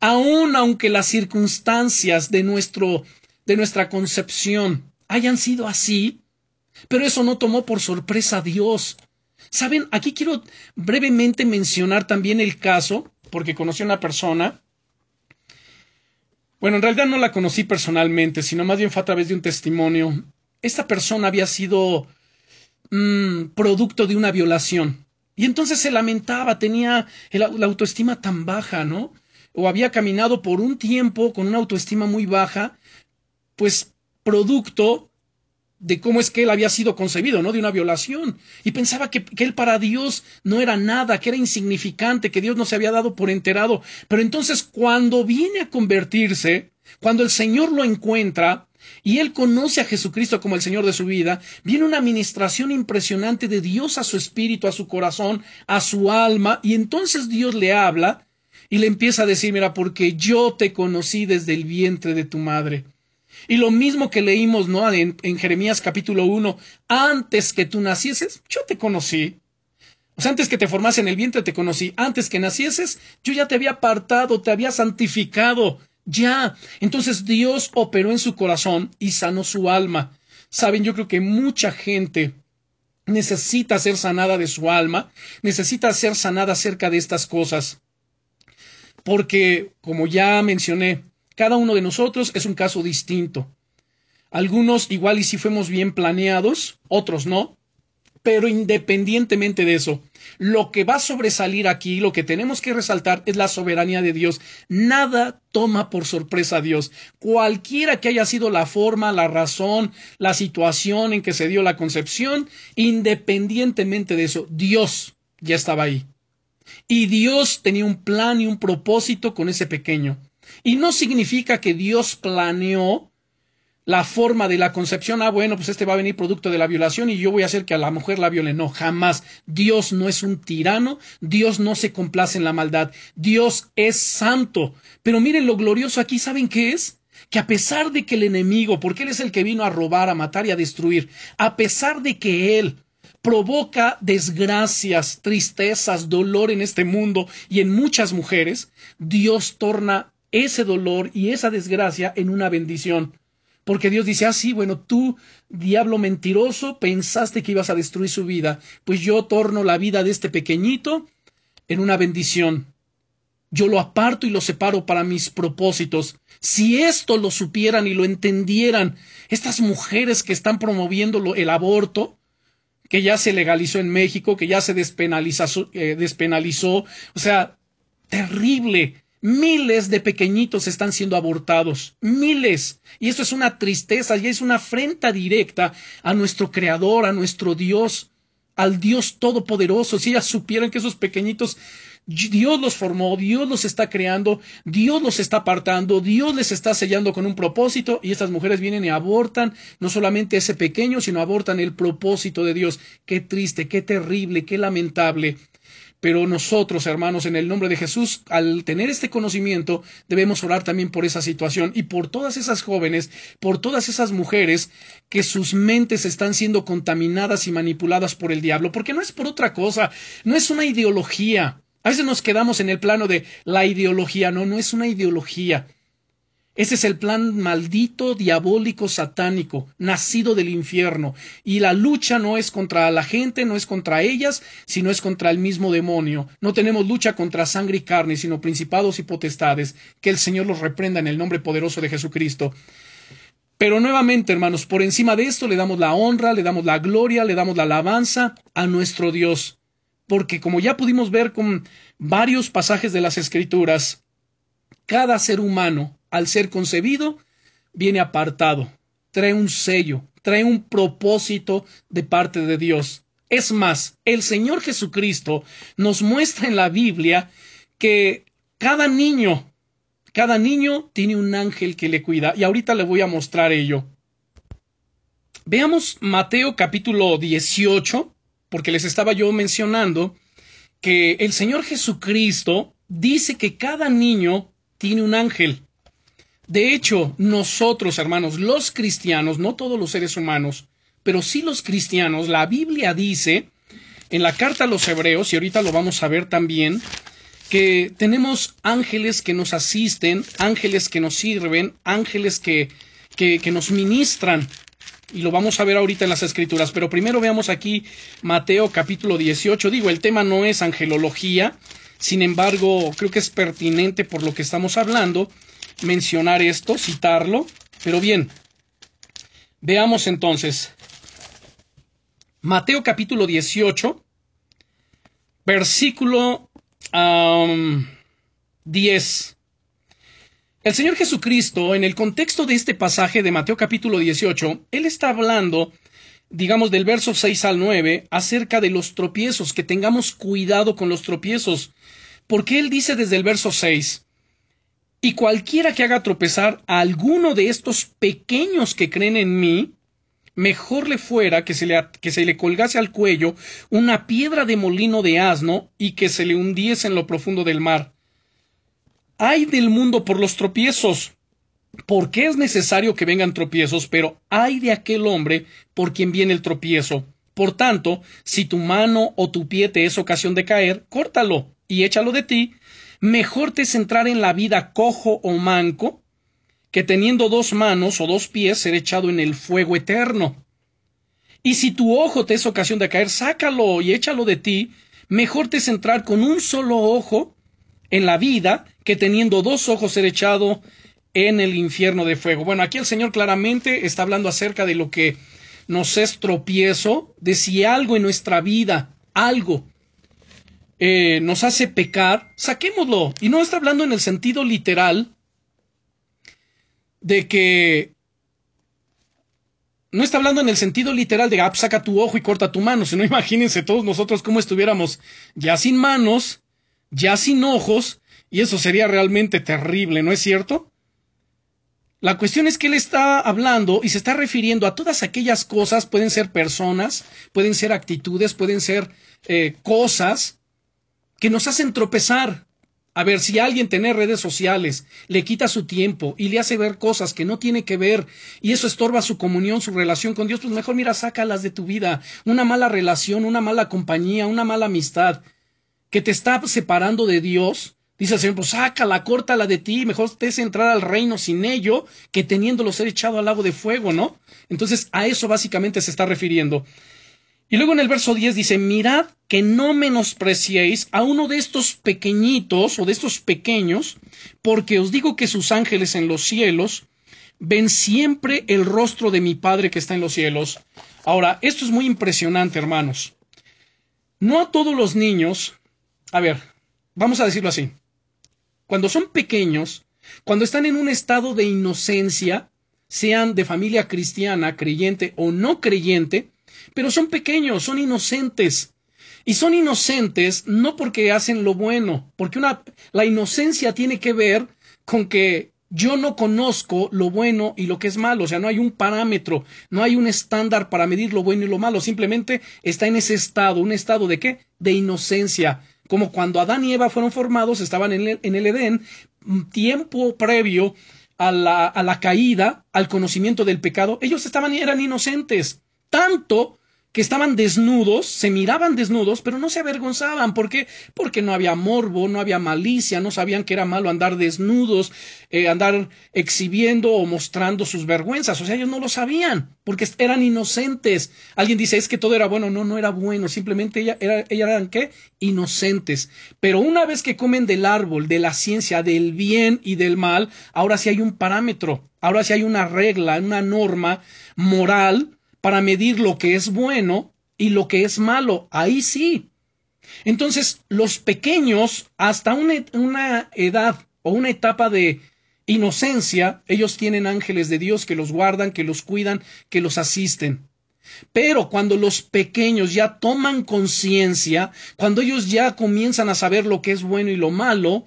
Aun aunque las circunstancias de nuestro de nuestra concepción hayan sido así, pero eso no tomó por sorpresa a Dios. Saben, aquí quiero brevemente mencionar también el caso, porque conocí a una persona. Bueno, en realidad no la conocí personalmente, sino más bien fue a través de un testimonio. Esta persona había sido mm, producto de una violación. Y entonces se lamentaba, tenía la autoestima tan baja, ¿no? O había caminado por un tiempo con una autoestima muy baja pues producto de cómo es que él había sido concebido, ¿no? De una violación. Y pensaba que, él para Dios no era nada, que era insignificante, que Dios no se había dado por enterado. Pero entonces cuando viene a convertirse, cuando el Señor lo encuentra, y él conoce a Jesucristo como el Señor de su vida, viene una administración impresionante de Dios a su espíritu, a su corazón, a su alma, y entonces Dios le habla y le empieza a decir, mira, porque yo te conocí desde el vientre de tu madre. Y lo mismo que leímos, ¿no? En, Jeremías capítulo 1, antes que tú nacieses, yo te conocí. O sea, antes que te formase en el vientre te conocí. Antes que nacieses, yo ya te había apartado, te había santificado. Ya. Entonces Dios operó en su corazón y sanó su alma. Saben, yo creo que mucha gente necesita ser sanada de su alma, necesita ser sanada acerca de estas cosas. Porque, como ya mencioné, cada uno de nosotros es un caso distinto. Algunos igual y si fuimos bien planeados, otros no. Pero independientemente de eso, lo que va a sobresalir aquí, lo que tenemos que resaltar es la soberanía de Dios. Nada toma por sorpresa a Dios. Cualquiera que haya sido la forma, la razón, la situación en que se dio la concepción, independientemente de eso, Dios ya estaba ahí. Y Dios tenía un plan y un propósito con ese pequeño. Y no significa que Dios planeó la forma de la concepción, ah, bueno, pues este va a venir producto de la violación y yo voy a hacer que a la mujer la viole. No, jamás. Dios no es un tirano, Dios no se complace en la maldad, Dios es santo. Pero miren lo glorioso aquí, ¿saben qué es? Que a pesar de que el enemigo, porque él es el que vino a robar, a matar y a destruir, a pesar de que él provoca desgracias, tristezas, dolor en este mundo y en muchas mujeres, Dios torna ese dolor y esa desgracia en una bendición. Porque Dios dice, ah, sí, bueno, tú, diablo mentiroso, pensaste que ibas a destruir su vida, pues yo torno la vida de este pequeñito en una bendición. yo lo aparto y lo separo para mis propósitos. Si esto lo supieran y lo entendieran, estas mujeres que están promoviendo el aborto, que ya se legalizó en México, que ya se despenalizó, eh, despenalizó, o sea, terrible. Miles de pequeñitos están siendo abortados, miles. Y esto es una tristeza y es una afrenta directa a nuestro Creador, a nuestro Dios, al Dios Todopoderoso. Si ellas supieran que esos pequeñitos Dios los formó, Dios los está creando, Dios los está apartando, Dios les está sellando con un propósito y estas mujeres vienen y abortan no solamente ese pequeño, sino abortan el propósito de Dios. Qué triste, qué terrible, qué lamentable. Pero nosotros, hermanos, en el nombre de Jesús, al tener este conocimiento, debemos orar también por esa situación y por todas esas jóvenes, por todas esas mujeres que sus mentes están siendo contaminadas y manipuladas por el diablo, porque no es por otra cosa, no es una ideología, a veces nos quedamos en el plano de la ideología. No, no es una ideología. Ese es el plan maldito, diabólico, satánico, nacido del infierno. Y la lucha no es contra la gente, no es contra ellas, sino es contra el mismo demonio. No tenemos lucha contra sangre y carne, sino principados y potestades. Que el Señor los reprenda en el nombre poderoso de Jesucristo. Pero nuevamente, hermanos, por encima de esto le damos la honra, le damos la gloria, le damos la alabanza a nuestro Dios porque como ya pudimos ver con varios pasajes de las Escrituras, cada ser humano, al ser concebido, viene apartado, trae un sello, trae un propósito de parte de Dios. Es más, el Señor Jesucristo nos muestra en la Biblia que cada niño, cada niño tiene un ángel que le cuida, y ahorita le voy a mostrar ello. Veamos Mateo capítulo 18, porque les estaba yo mencionando que el Señor Jesucristo dice que cada niño tiene un ángel. De hecho, nosotros, hermanos, los cristianos, no todos los seres humanos, pero sí los cristianos, la Biblia dice en la carta a los hebreos, y ahorita lo vamos a ver también, que tenemos ángeles que nos asisten, ángeles que nos sirven, ángeles que, que, nos ministran y lo vamos a ver ahorita en las escrituras, pero primero veamos aquí Mateo capítulo 18. Digo, el tema no es angelología, sin embargo, creo que es pertinente por lo que estamos hablando mencionar esto, citarlo, pero bien, veamos entonces Mateo capítulo 18, versículo 10. El Señor Jesucristo, en el contexto de este pasaje de Mateo capítulo 18, Él está hablando, digamos, del verso 6 al 9, acerca de los tropiezos, que tengamos cuidado con los tropiezos, porque Él dice desde el verso 6, y cualquiera que haga tropezar a alguno de estos pequeños que creen en mí, mejor le fuera que se le, que se le colgase al cuello una piedra de molino de asno y que se le hundiese en lo profundo del mar hay del mundo por los tropiezos. Porque es necesario que vengan tropiezos, pero hay de aquel hombre por quien viene el tropiezo. Por tanto, si tu mano o tu pie te es ocasión de caer, córtalo y échalo de ti. Mejor te es entrar en la vida cojo o manco, que teniendo dos manos o dos pies ser echado en el fuego eterno. Y si tu ojo te es ocasión de caer, sácalo y échalo de ti. Mejor te es entrar con un solo ojo en la vida que teniendo dos ojos ser echado en el infierno de fuego. Bueno, aquí el Señor claramente está hablando acerca de lo que nos es tropiezo, de si algo en nuestra vida, algo, eh, nos hace pecar, saquémoslo. Y no está hablando en el sentido literal de que no está hablando en el sentido literal de, ah, pues saca tu ojo y corta tu mano, sino imagínense todos nosotros cómo estuviéramos ya sin manos, ya sin ojos, y eso sería realmente terrible, ¿no es cierto? La cuestión es que él está hablando y se está refiriendo a todas aquellas cosas, pueden ser personas, pueden ser actitudes, pueden ser eh, cosas que nos hacen tropezar. A ver, si alguien tiene redes sociales, le quita su tiempo y le hace ver cosas que no tiene que ver y eso estorba su comunión, su relación con Dios, pues mejor mira, sácalas de tu vida. Una mala relación, una mala compañía, una mala amistad que te está separando de Dios, dice el Señor, pues sácala, córtala de ti, mejor te es entrar al reino sin ello que teniéndolo ser echado al lago de fuego, ¿no? Entonces a eso básicamente se está refiriendo. Y luego en el verso 10 dice, mirad que no menospreciéis a uno de estos pequeñitos o de estos pequeños, porque os digo que sus ángeles en los cielos ven siempre el rostro de mi Padre que está en los cielos. Ahora, esto es muy impresionante, hermanos. No a todos los niños, a ver, vamos a decirlo así, cuando son pequeños, cuando están en un estado de inocencia, sean de familia cristiana, creyente o no creyente, pero son pequeños, son inocentes. Y son inocentes no porque hacen lo bueno, porque una, la inocencia tiene que ver con que yo no conozco lo bueno y lo que es malo, o sea, no hay un parámetro, no hay un estándar para medir lo bueno y lo malo, simplemente está en ese estado, un estado de qué? De inocencia, como cuando Adán y Eva fueron formados, estaban en el, en el Edén, tiempo previo a la, a la caída, al conocimiento del pecado, ellos estaban, eran inocentes, tanto que estaban desnudos, se miraban desnudos, pero no se avergonzaban. ¿Por qué? Porque no había morbo, no había malicia, no sabían que era malo andar desnudos, eh, andar exhibiendo o mostrando sus vergüenzas. O sea, ellos no lo sabían, porque eran inocentes. Alguien dice, es que todo era bueno. No, no era bueno, simplemente ellas era, eran qué? Inocentes. Pero una vez que comen del árbol, de la ciencia, del bien y del mal, ahora sí hay un parámetro, ahora sí hay una regla, una norma moral para medir lo que es bueno y lo que es malo. Ahí sí. Entonces, los pequeños, hasta una, edad o una etapa de inocencia, ellos tienen ángeles de Dios que los guardan, que los cuidan, que los asisten. Pero cuando los pequeños ya toman conciencia, cuando ellos ya comienzan a saber lo que es bueno y lo malo,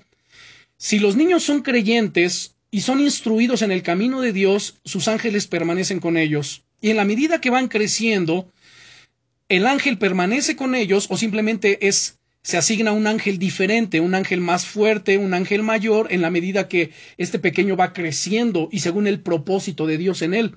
si los niños son creyentes y son instruidos en el camino de Dios, sus ángeles permanecen con ellos. Y en la medida que van creciendo, el ángel permanece con ellos o simplemente es se asigna un ángel diferente, un ángel más fuerte, un ángel mayor, en la medida que este pequeño va creciendo y según el propósito de Dios en él.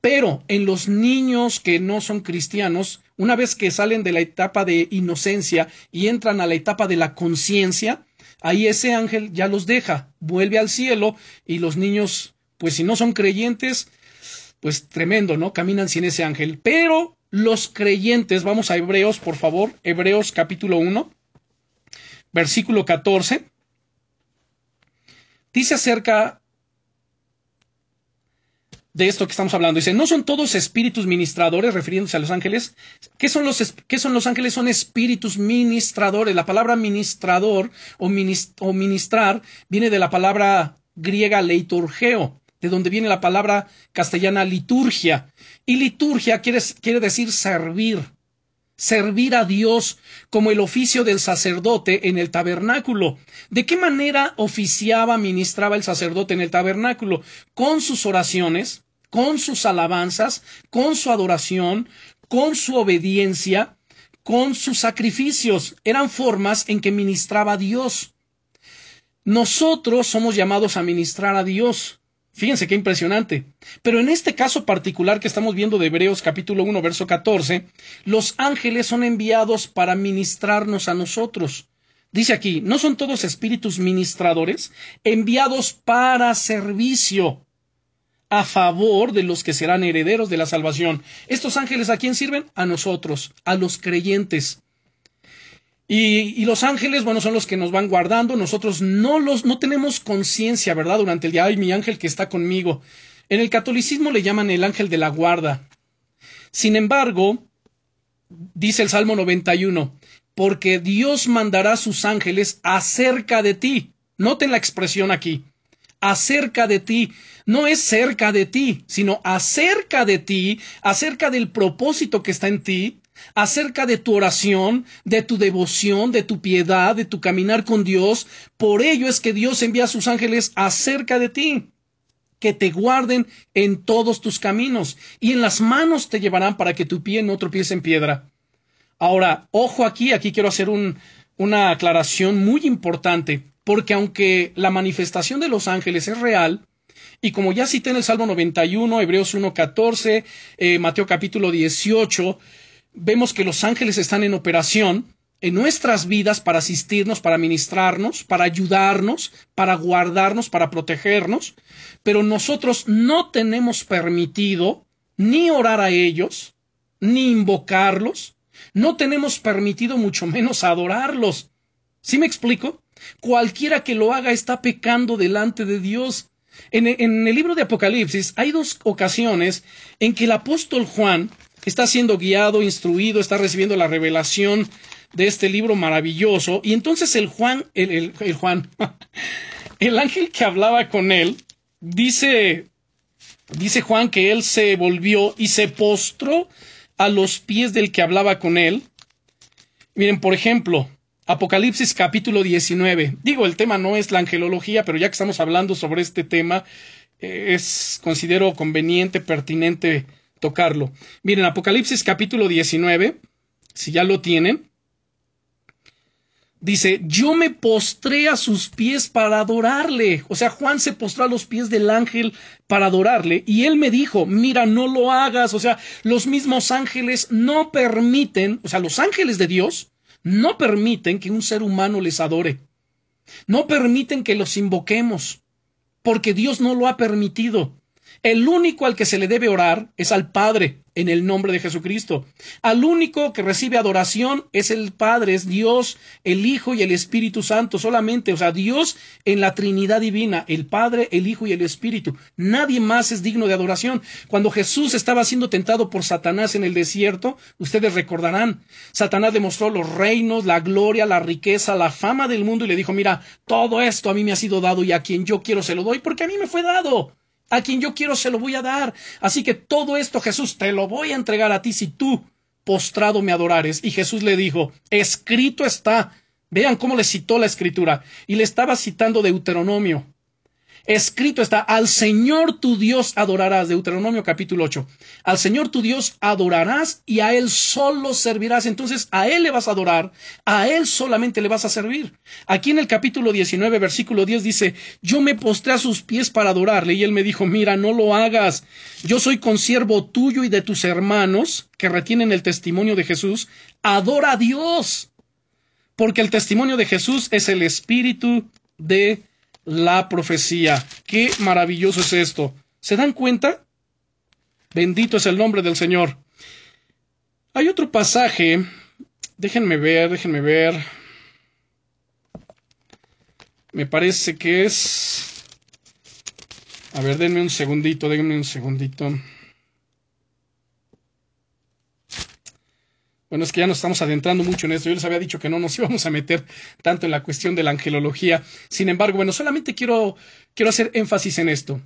Pero en los niños que no son cristianos, una vez que salen de la etapa de inocencia y entran a la etapa de la conciencia, ahí ese ángel ya los deja, vuelve al cielo y los niños, pues si no son creyentes, pues tremendo, ¿no? Caminan sin ese ángel. Pero los creyentes, vamos a Hebreos, por favor, Hebreos capítulo 1, versículo 14, dice acerca de esto que estamos hablando. Dice, no son todos espíritus ministradores, refiriéndose a los ángeles. ¿Qué son los, qué son los ángeles? Son espíritus ministradores. La palabra ministrador o, o ministrar viene de la palabra griega leiturgeo de donde viene la palabra castellana liturgia. Y liturgia quiere, quiere decir servir, servir a Dios como el oficio del sacerdote en el tabernáculo. ¿De qué manera oficiaba, ministraba el sacerdote en el tabernáculo? Con sus oraciones, con sus alabanzas, con su adoración, con su obediencia, con sus sacrificios. Eran formas en que ministraba a Dios. Nosotros somos llamados a ministrar a Dios. Fíjense qué impresionante. Pero en este caso particular que estamos viendo de Hebreos capítulo 1, verso 14, los ángeles son enviados para ministrarnos a nosotros. Dice aquí, ¿no son todos espíritus ministradores enviados para servicio a favor de los que serán herederos de la salvación? ¿Estos ángeles a quién sirven? A nosotros, a los creyentes. Y, los ángeles, bueno, son los que nos van guardando. Nosotros no los, no tenemos conciencia, ¿verdad? Durante el día, ay, mi ángel que está conmigo. En el catolicismo le llaman el ángel de la guarda. Sin embargo, dice el Salmo 91, porque Dios mandará sus ángeles acerca de ti. Noten la expresión aquí. Acerca de ti. No es cerca de ti, sino acerca de ti, acerca del propósito que está en ti, acerca de tu oración, de tu devoción, de tu piedad, de tu caminar con Dios. Por ello es que Dios envía a sus ángeles acerca de ti, que te guarden en todos tus caminos, y en las manos te llevarán para que tu pie no tropiece en piedra. Ahora, ojo aquí, aquí quiero hacer una aclaración muy importante, porque aunque la manifestación de los ángeles es real, y como ya cité en el Salmo 91, Hebreos 1.14, eh, Mateo capítulo 18, vemos que los ángeles están en operación en nuestras vidas para asistirnos, para ministrarnos, para ayudarnos, para guardarnos, para protegernos, pero nosotros no tenemos permitido ni orar a ellos, ni invocarlos, no tenemos permitido mucho menos adorarlos. ¿Sí me explico? Cualquiera que lo haga está pecando delante de Dios. En, el libro de Apocalipsis hay dos ocasiones en que el apóstol Juan está siendo guiado, instruido, está recibiendo la revelación de este libro maravilloso. Y entonces el Juan, el, Juan, el ángel que hablaba con él, dice, dice Juan que él se volvió y se postró a los pies del que hablaba con él. Miren, por ejemplo, Apocalipsis capítulo 19. Digo, el tema no es la angelología, pero ya que estamos hablando sobre este tema, eh, es, considero conveniente, pertinente tocarlo. Miren, Apocalipsis capítulo 19, si ya lo tienen, dice, yo me postré a sus pies para adorarle. O sea, Juan se postró a los pies del ángel para adorarle y él me dijo, mira, no lo hagas. O sea, los mismos ángeles no permiten, o sea, los ángeles de Dios no permiten que un ser humano les adore. No permiten que los invoquemos, porque Dios no lo ha permitido. El único al que se le debe orar es al Padre en el nombre de Jesucristo. Al único que recibe adoración es el Padre, es Dios, el Hijo y el Espíritu Santo solamente, o sea, Dios en la Trinidad divina, el Padre, el Hijo y el Espíritu. Nadie más es digno de adoración. Cuando Jesús estaba siendo tentado por Satanás en el desierto, ustedes recordarán, Satanás le mostró los reinos, la gloria, la riqueza, la fama del mundo y le dijo, mira, todo esto a mí me ha sido dado y a quien yo quiero se lo doy porque a mí me fue dado. A quien yo quiero se lo voy a dar. Así que todo esto, Jesús, te lo voy a entregar a ti si tú postrado me adorares. Y Jesús le dijo, escrito está. Vean cómo le citó la escritura. Y le estaba citando Deuteronomio. Escrito está, al Señor tu Dios adorarás, Deuteronomio capítulo 8. Al Señor tu Dios adorarás y a Él solo servirás. Entonces a Él le vas a adorar, a Él solamente le vas a servir. Aquí en el capítulo 19, versículo 10 dice, yo me postré a sus pies para adorarle y Él me dijo, mira, no lo hagas. Yo soy consiervo tuyo y de tus hermanos que retienen el testimonio de Jesús. Adora a Dios. Porque el testimonio de Jesús es el espíritu de la profecía. Qué maravilloso es esto. ¿Se dan cuenta? Bendito es el nombre del Señor. Hay otro pasaje. Déjenme ver, déjenme ver. Me parece que es... A ver, denme un segundito, denme un segundito. Bueno, es que ya nos estamos adentrando mucho en esto. Yo les había dicho que no nos íbamos a meter tanto en la cuestión de la angelología. Sin embargo, bueno, solamente quiero, quiero hacer énfasis en esto.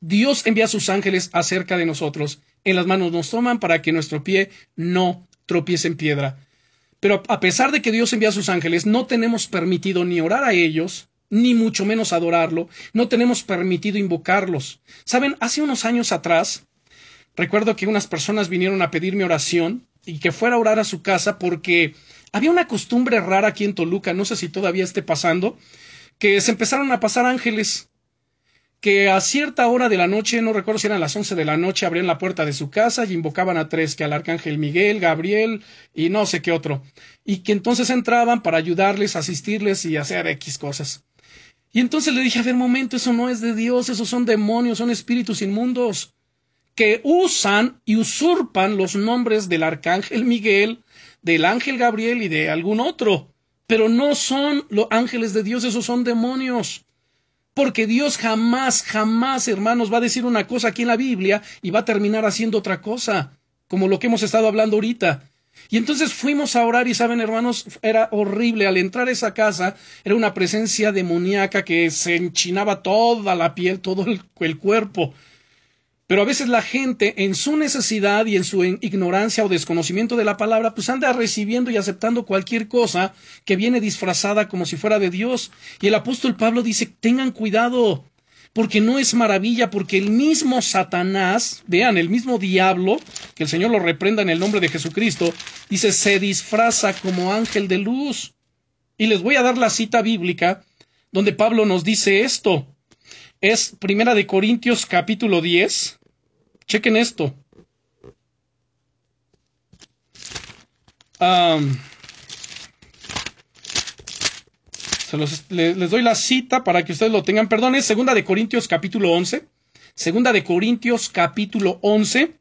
Dios envía a sus ángeles acerca de nosotros. En las manos nos toman para que nuestro pie no tropiece en piedra. Pero a pesar de que Dios envía a sus ángeles, no tenemos permitido ni orar a ellos, ni mucho menos adorarlo. No tenemos permitido invocarlos. Saben, hace unos años atrás, recuerdo que unas personas vinieron a pedirme oración y que fuera a orar a su casa porque había una costumbre rara aquí en Toluca, no sé si todavía esté pasando, que se empezaron a pasar ángeles que a cierta hora de la noche, no recuerdo si eran las once de la noche, abrían la puerta de su casa y invocaban a tres, que al arcángel Miguel, Gabriel y no sé qué otro, y que entonces entraban para ayudarles, asistirles y hacer X cosas. Y entonces le dije, a ver, momento, eso no es de Dios, esos son demonios, son espíritus inmundos que usan y usurpan los nombres del arcángel Miguel, del ángel Gabriel y de algún otro. Pero no son los ángeles de Dios, esos son demonios. Porque Dios jamás, jamás, hermanos, va a decir una cosa aquí en la Biblia y va a terminar haciendo otra cosa, como lo que hemos estado hablando ahorita. Y entonces fuimos a orar y saben, hermanos, era horrible. Al entrar a esa casa era una presencia demoníaca que se enchinaba toda la piel, todo el, el cuerpo. Pero a veces la gente, en su necesidad y en su ignorancia o desconocimiento de la palabra, pues anda recibiendo y aceptando cualquier cosa que viene disfrazada como si fuera de Dios. Y el apóstol Pablo dice, tengan cuidado, porque no es maravilla, porque el mismo Satanás, vean, el mismo diablo, que el Señor lo reprenda en el nombre de Jesucristo, dice, se disfraza como ángel de luz. Y les voy a dar la cita bíblica donde Pablo nos dice esto es Primera de Corintios capítulo 10. Chequen esto. les, doy la cita para que ustedes lo tengan. Perdón, es Segunda de Corintios capítulo 11. Segunda de Corintios capítulo 11.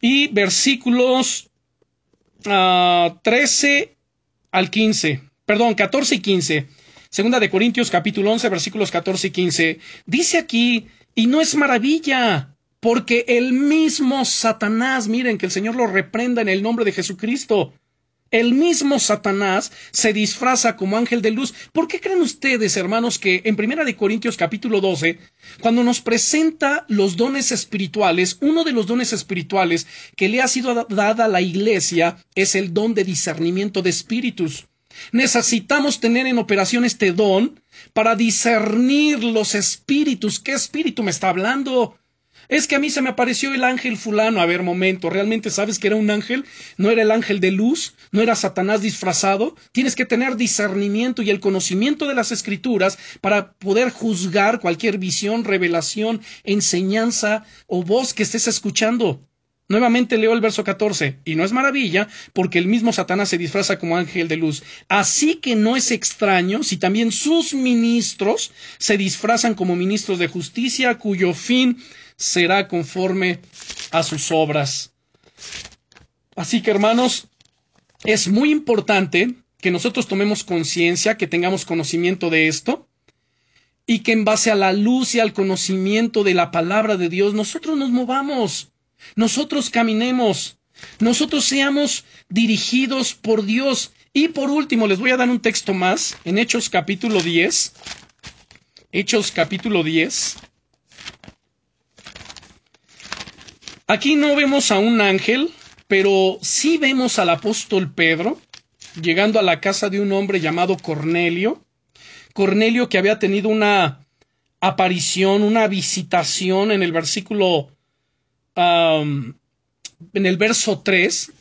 y versículos 13 ah, al 15, perdón, 14 y 15. Segunda de Corintios capítulo 11 versículos 14 y 15. Dice aquí, y no es maravilla, porque el mismo Satanás, miren que el Señor lo reprenda en el nombre de Jesucristo. El mismo Satanás se disfraza como ángel de luz. ¿Por qué creen ustedes, hermanos, que en Primera de Corintios capítulo 12, cuando nos presenta los dones espirituales, uno de los dones espirituales que le ha sido dada a la iglesia es el don de discernimiento de espíritus? Necesitamos tener en operación este don para discernir los espíritus. ¿Qué espíritu me está hablando? Es que a mí se me apareció el ángel fulano. A ver, momento, ¿realmente sabes que era un ángel? ¿No era el ángel de luz? ¿No era Satanás disfrazado? Tienes que tener discernimiento y el conocimiento de las escrituras para poder juzgar cualquier visión, revelación, enseñanza o voz que estés escuchando. Nuevamente leo el verso 14, y no es maravilla, porque el mismo Satanás se disfraza como ángel de luz. Así que no es extraño si también sus ministros se disfrazan como ministros de justicia, cuyo fin será conforme a sus obras. Así que hermanos, es muy importante que nosotros tomemos conciencia, que tengamos conocimiento de esto, y que en base a la luz y al conocimiento de la palabra de Dios, nosotros nos movamos, nosotros caminemos, nosotros seamos dirigidos por Dios. Y por último, les voy a dar un texto más en Hechos capítulo 10. Hechos capítulo 10. Aquí no vemos a un ángel, pero sí vemos al apóstol Pedro llegando a la casa de un hombre llamado Cornelio. Cornelio que había tenido una aparición, una visitación en el versículo, en el verso 3.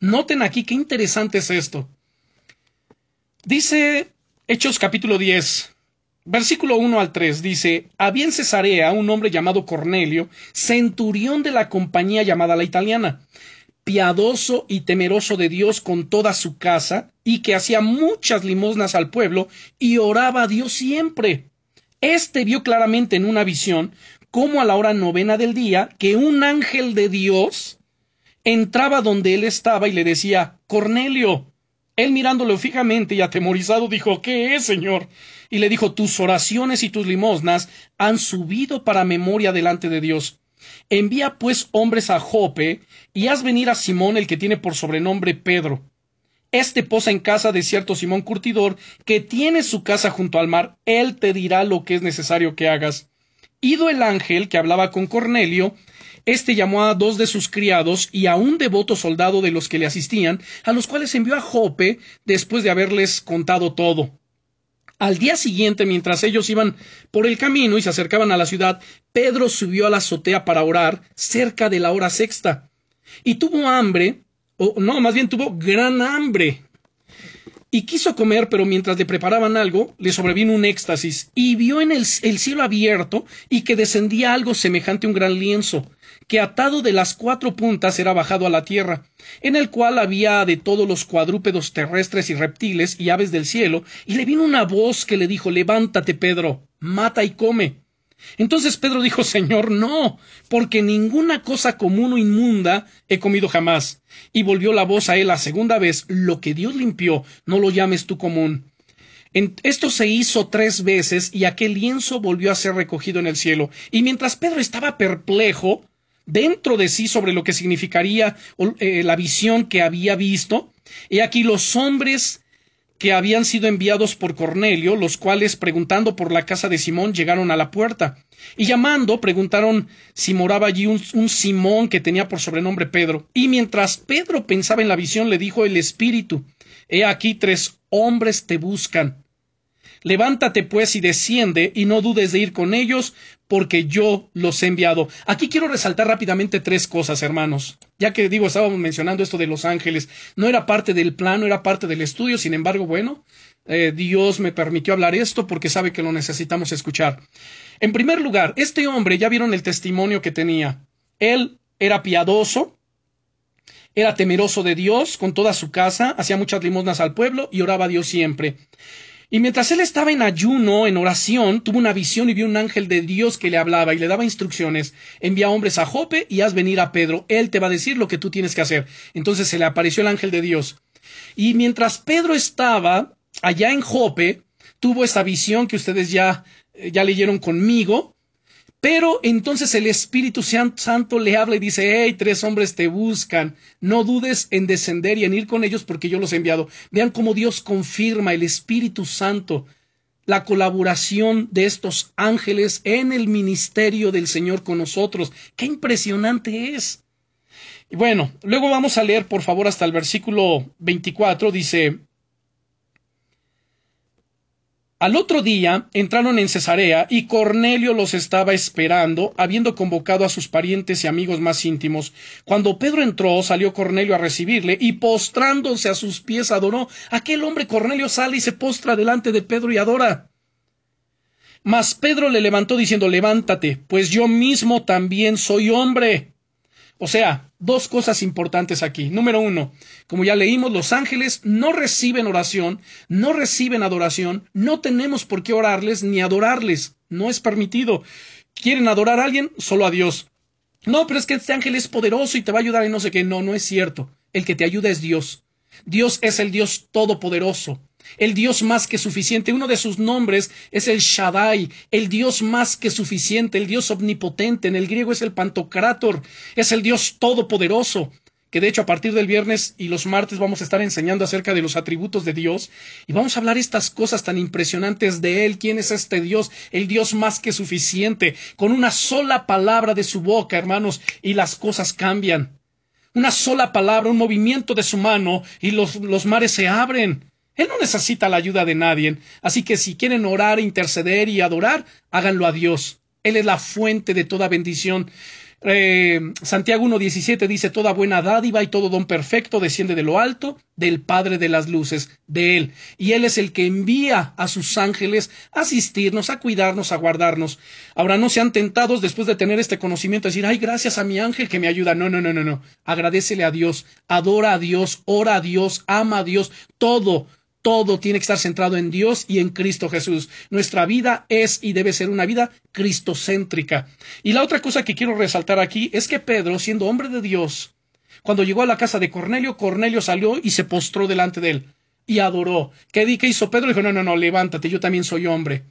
Noten aquí qué interesante es esto. Dice Hechos capítulo 10, Versículo 1 al 3 dice, había en Cesarea un hombre llamado Cornelio, centurión de la compañía llamada la italiana, piadoso y temeroso de Dios con toda su casa, y que hacía muchas limosnas al pueblo, y oraba a Dios siempre. Este vio claramente en una visión, como a la hora novena del día, que un ángel de Dios entraba donde él estaba y le decía, Cornelio. Él mirándolo fijamente y atemorizado dijo, ¿qué es, Señor? y le dijo, tus oraciones y tus limosnas han subido para memoria delante de Dios. Envía pues hombres a Jope y haz venir a Simón el que tiene por sobrenombre Pedro. Este posa en casa de cierto Simón Curtidor, que tiene su casa junto al mar, él te dirá lo que es necesario que hagas. Ido el ángel que hablaba con Cornelio, este llamó a dos de sus criados y a un devoto soldado de los que le asistían, a los cuales envió a Jope después de haberles contado todo. Al día siguiente, mientras ellos iban por el camino y se acercaban a la ciudad, Pedro subió a la azotea para orar cerca de la hora sexta. Y tuvo hambre, o no, más bien tuvo gran hambre. Y quiso comer, pero mientras le preparaban algo, le sobrevino un éxtasis, y vio en el, el cielo abierto y que descendía algo semejante a un gran lienzo, que atado de las cuatro puntas era bajado a la tierra, en el cual había de todos los cuadrúpedos terrestres y reptiles y aves del cielo, y le vino una voz que le dijo Levántate, Pedro, mata y come. Entonces Pedro dijo Señor, no, porque ninguna cosa común o inmunda he comido jamás. Y volvió la voz a él la segunda vez Lo que Dios limpió, no lo llames tú común. esto se hizo tres veces y aquel lienzo volvió a ser recogido en el cielo. Y mientras Pedro estaba perplejo, dentro de sí sobre lo que significaría eh, la visión que había visto. Y aquí los hombres que habían sido enviados por Cornelio, los cuales, preguntando por la casa de Simón, llegaron a la puerta. Y llamando, preguntaron si moraba allí un, un, Simón que tenía por sobrenombre Pedro. Y mientras Pedro pensaba en la visión, le dijo el Espíritu, He aquí tres hombres te buscan. Levántate pues y desciende, y no dudes de ir con ellos, porque yo los he enviado. Aquí quiero resaltar rápidamente tres cosas, hermanos. Ya que digo, estábamos mencionando esto de los ángeles. No era parte del plano, era parte del estudio, sin embargo, bueno, eh, Dios me permitió hablar esto porque sabe que lo necesitamos escuchar. En primer lugar, este hombre, ya vieron el testimonio que tenía. Él era piadoso, era temeroso de Dios con toda su casa, hacía muchas limosnas al pueblo y oraba a Dios siempre. Y mientras él estaba en ayuno, en oración, tuvo una visión y vio un ángel de Dios que le hablaba y le daba instrucciones. Envía hombres a Jope y haz venir a Pedro. Él te va a decir lo que tú tienes que hacer. Entonces se le apareció el ángel de Dios. Y mientras Pedro estaba allá en Jope, tuvo esta visión que ustedes ya, ya leyeron conmigo. Pero entonces el Espíritu Santo le habla y dice, hey, tres hombres te buscan, no dudes en descender y en ir con ellos porque yo los he enviado. Vean cómo Dios confirma el Espíritu Santo, la colaboración de estos ángeles en el ministerio del Señor con nosotros. Qué impresionante es. Y bueno, luego vamos a leer por favor hasta el versículo 24, dice, al otro día entraron en Cesarea y Cornelio los estaba esperando, habiendo convocado a sus parientes y amigos más íntimos. Cuando Pedro entró, salió Cornelio a recibirle y postrándose a sus pies adoró. Aquel hombre Cornelio sale y se postra delante de Pedro y adora. Mas Pedro le levantó diciendo Levántate, pues yo mismo también soy hombre. O sea, dos cosas importantes aquí. Número uno, como ya leímos, los ángeles no reciben oración, no reciben adoración, no tenemos por qué orarles ni adorarles, no es permitido. ¿Quieren adorar a alguien? Solo a Dios. No, pero es que este ángel es poderoso y te va a ayudar y no sé qué. No, no es cierto. El que te ayuda es Dios. Dios es el Dios todopoderoso el Dios más que suficiente. Uno de sus nombres es el Shaddai, el Dios más que suficiente, el Dios omnipotente. En el griego es el Pantocrator, es el Dios todopoderoso. Que de hecho a partir del viernes y los martes vamos a estar enseñando acerca de los atributos de Dios y vamos a hablar estas cosas tan impresionantes de Él. ¿Quién es este Dios? El Dios más que suficiente. Con una sola palabra de su boca, hermanos, y las cosas cambian. Una sola palabra, un movimiento de su mano y los, los mares se abren. Él no necesita la ayuda de nadie, así que si quieren orar, interceder y adorar, háganlo a Dios. Él es la fuente de toda bendición. Eh, Santiago 1.17 dice, toda buena dádiva y todo don perfecto desciende de lo alto, del Padre de las Luces, de Él. Y Él es el que envía a sus ángeles a asistirnos, a cuidarnos, a guardarnos. Ahora no sean tentados después de tener este conocimiento, decir, ay, gracias a mi ángel que me ayuda. No, no, no, no, no. Agradecele a Dios, adora a Dios, ora a Dios, ama a Dios, todo todo tiene que estar centrado en Dios y en Cristo Jesús. Nuestra vida es y debe ser una vida cristocéntrica. Y la otra cosa que quiero resaltar aquí es que Pedro, siendo hombre de Dios, cuando llegó a la casa de Cornelio, Cornelio salió y se postró delante de él y adoró. ¿Qué, ¿Qué hizo Pedro? Dijo, no, no, no, levántate, yo también soy hombre.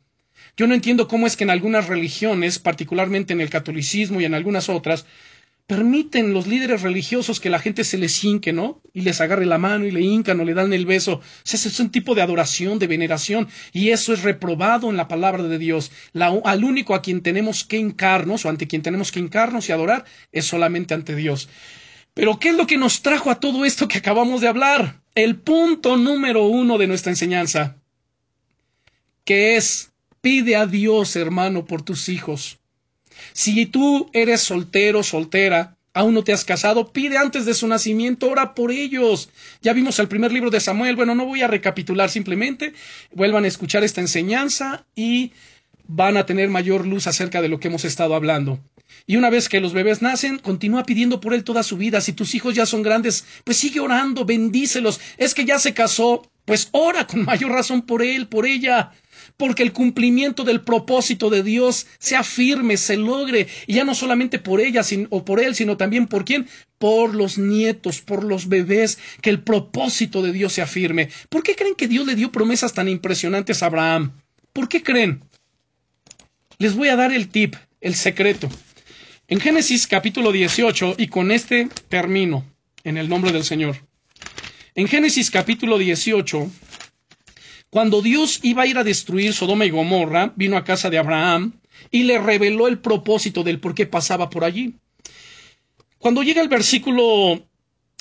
Yo no entiendo cómo es que en algunas religiones, particularmente en el catolicismo y en algunas otras, permiten los líderes religiosos que la gente se les hinque, ¿no? Y les agarre la mano y le hincan o le dan el beso. Ese es un tipo de adoración, de veneración, y eso es reprobado en la palabra de Dios. al único a quien tenemos que hincarnos, o ante quien tenemos que hincarnos y adorar, es solamente ante Dios. Pero, ¿qué es lo que nos trajo a todo esto que acabamos de hablar? El punto número uno de nuestra enseñanza, que es, pide a Dios, hermano, por tus hijos. Si tú eres soltero, soltera, aún no te has casado, pide antes de su nacimiento, ora por ellos. Ya vimos el primer libro de Samuel. Bueno, no voy a recapitular simplemente. Vuelvan a escuchar esta enseñanza y van a tener mayor luz acerca de lo que hemos estado hablando. Y una vez que los bebés nacen, continúa pidiendo por él toda su vida. Si tus hijos ya son grandes, pues sigue orando, bendícelos. Es que ya se casó, pues ora con mayor razón por él, por ella porque el cumplimiento del propósito de Dios sea firme, se logre, y ya no solamente por ella o por él, sino también por quién, por los nietos, por los bebés, que el propósito de Dios sea firme. ¿Por qué creen que Dios le dio promesas tan impresionantes a Abraham? ¿Por qué creen? Les voy a dar el tip, el secreto. En Génesis capítulo 18, y con este termino, en el nombre del Señor. En Génesis capítulo 18, cuando Dios iba a ir a destruir Sodoma y Gomorra, vino a casa de Abraham y le reveló el propósito del por qué pasaba por allí. Cuando llega el versículo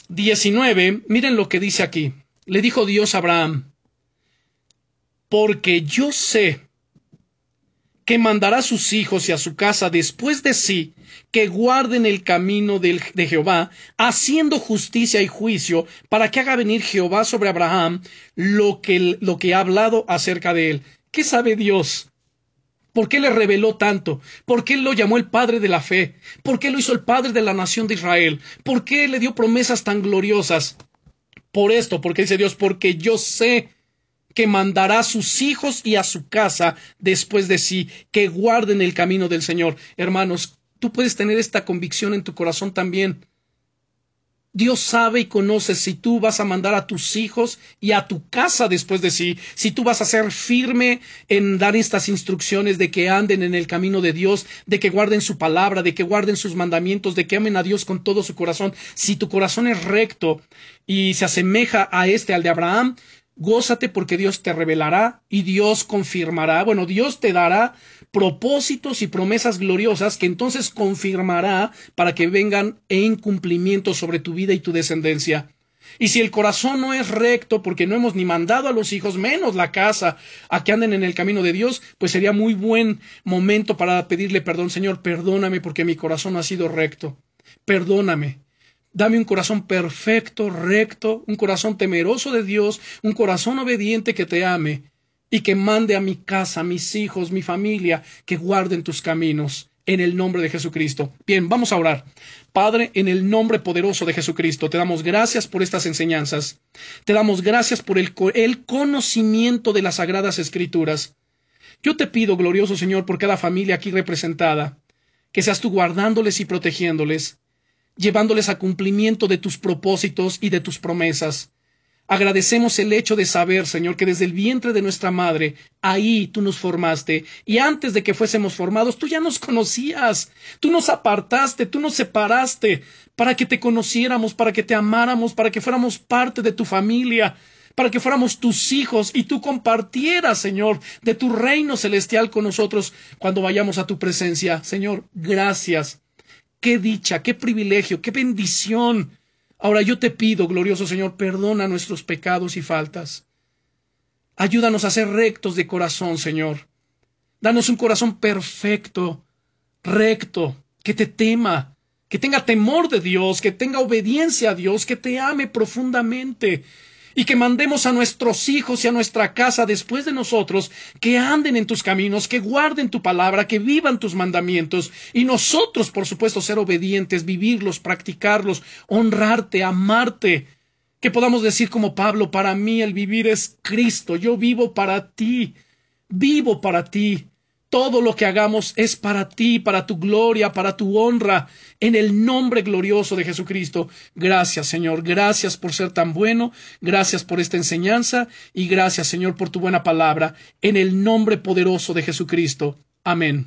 19, miren lo que dice aquí. Le dijo Dios a Abraham, porque yo sé que mandará a sus hijos y a su casa después de sí, que guarden el camino de Jehová, haciendo justicia y juicio, para que haga venir Jehová sobre Abraham lo que, lo que ha hablado acerca de él. ¿Qué sabe Dios? ¿Por qué le reveló tanto? ¿Por qué lo llamó el Padre de la fe? ¿Por qué lo hizo el Padre de la nación de Israel? ¿Por qué le dio promesas tan gloriosas? Por esto, porque dice Dios, porque yo sé que mandará a sus hijos y a su casa después de sí, que guarden el camino del Señor. Hermanos, tú puedes tener esta convicción en tu corazón también. Dios sabe y conoce si tú vas a mandar a tus hijos y a tu casa después de sí, si tú vas a ser firme en dar estas instrucciones de que anden en el camino de Dios, de que guarden su palabra, de que guarden sus mandamientos, de que amen a Dios con todo su corazón. Si tu corazón es recto y se asemeja a este, al de Abraham, Gózate porque Dios te revelará y Dios confirmará. Bueno, Dios te dará propósitos y promesas gloriosas que entonces confirmará para que vengan en cumplimiento sobre tu vida y tu descendencia. Y si el corazón no es recto, porque no hemos ni mandado a los hijos, menos la casa, a que anden en el camino de Dios, pues sería muy buen momento para pedirle perdón, Señor, perdóname porque mi corazón no ha sido recto. Perdóname. Dame un corazón perfecto, recto, un corazón temeroso de Dios, un corazón obediente que te ame y que mande a mi casa, a mis hijos, mi familia, que guarden tus caminos en el nombre de Jesucristo. Bien, vamos a orar. Padre, en el nombre poderoso de Jesucristo, te damos gracias por estas enseñanzas. Te damos gracias por el, el conocimiento de las sagradas escrituras. Yo te pido, glorioso Señor, por cada familia aquí representada, que seas tú guardándoles y protegiéndoles llevándoles a cumplimiento de tus propósitos y de tus promesas. Agradecemos el hecho de saber, Señor, que desde el vientre de nuestra madre, ahí tú nos formaste, y antes de que fuésemos formados, tú ya nos conocías, tú nos apartaste, tú nos separaste, para que te conociéramos, para que te amáramos, para que fuéramos parte de tu familia, para que fuéramos tus hijos y tú compartieras, Señor, de tu reino celestial con nosotros cuando vayamos a tu presencia. Señor, gracias. Qué dicha, qué privilegio, qué bendición. Ahora yo te pido, glorioso Señor, perdona nuestros pecados y faltas. Ayúdanos a ser rectos de corazón, Señor. Danos un corazón perfecto, recto, que te tema, que tenga temor de Dios, que tenga obediencia a Dios, que te ame profundamente, y que mandemos a nuestros hijos y a nuestra casa después de nosotros que anden en tus caminos, que guarden tu palabra, que vivan tus mandamientos y nosotros, por supuesto, ser obedientes, vivirlos, practicarlos, honrarte, amarte, que podamos decir como Pablo, para mí el vivir es Cristo, yo vivo para ti, vivo para ti. Todo lo que hagamos es para ti, para tu gloria, para tu honra, en el nombre glorioso de Jesucristo. Gracias, Señor. Gracias por ser tan bueno. Gracias por esta enseñanza. Y gracias, Señor, por tu buena palabra. En el nombre poderoso de Jesucristo. Amén.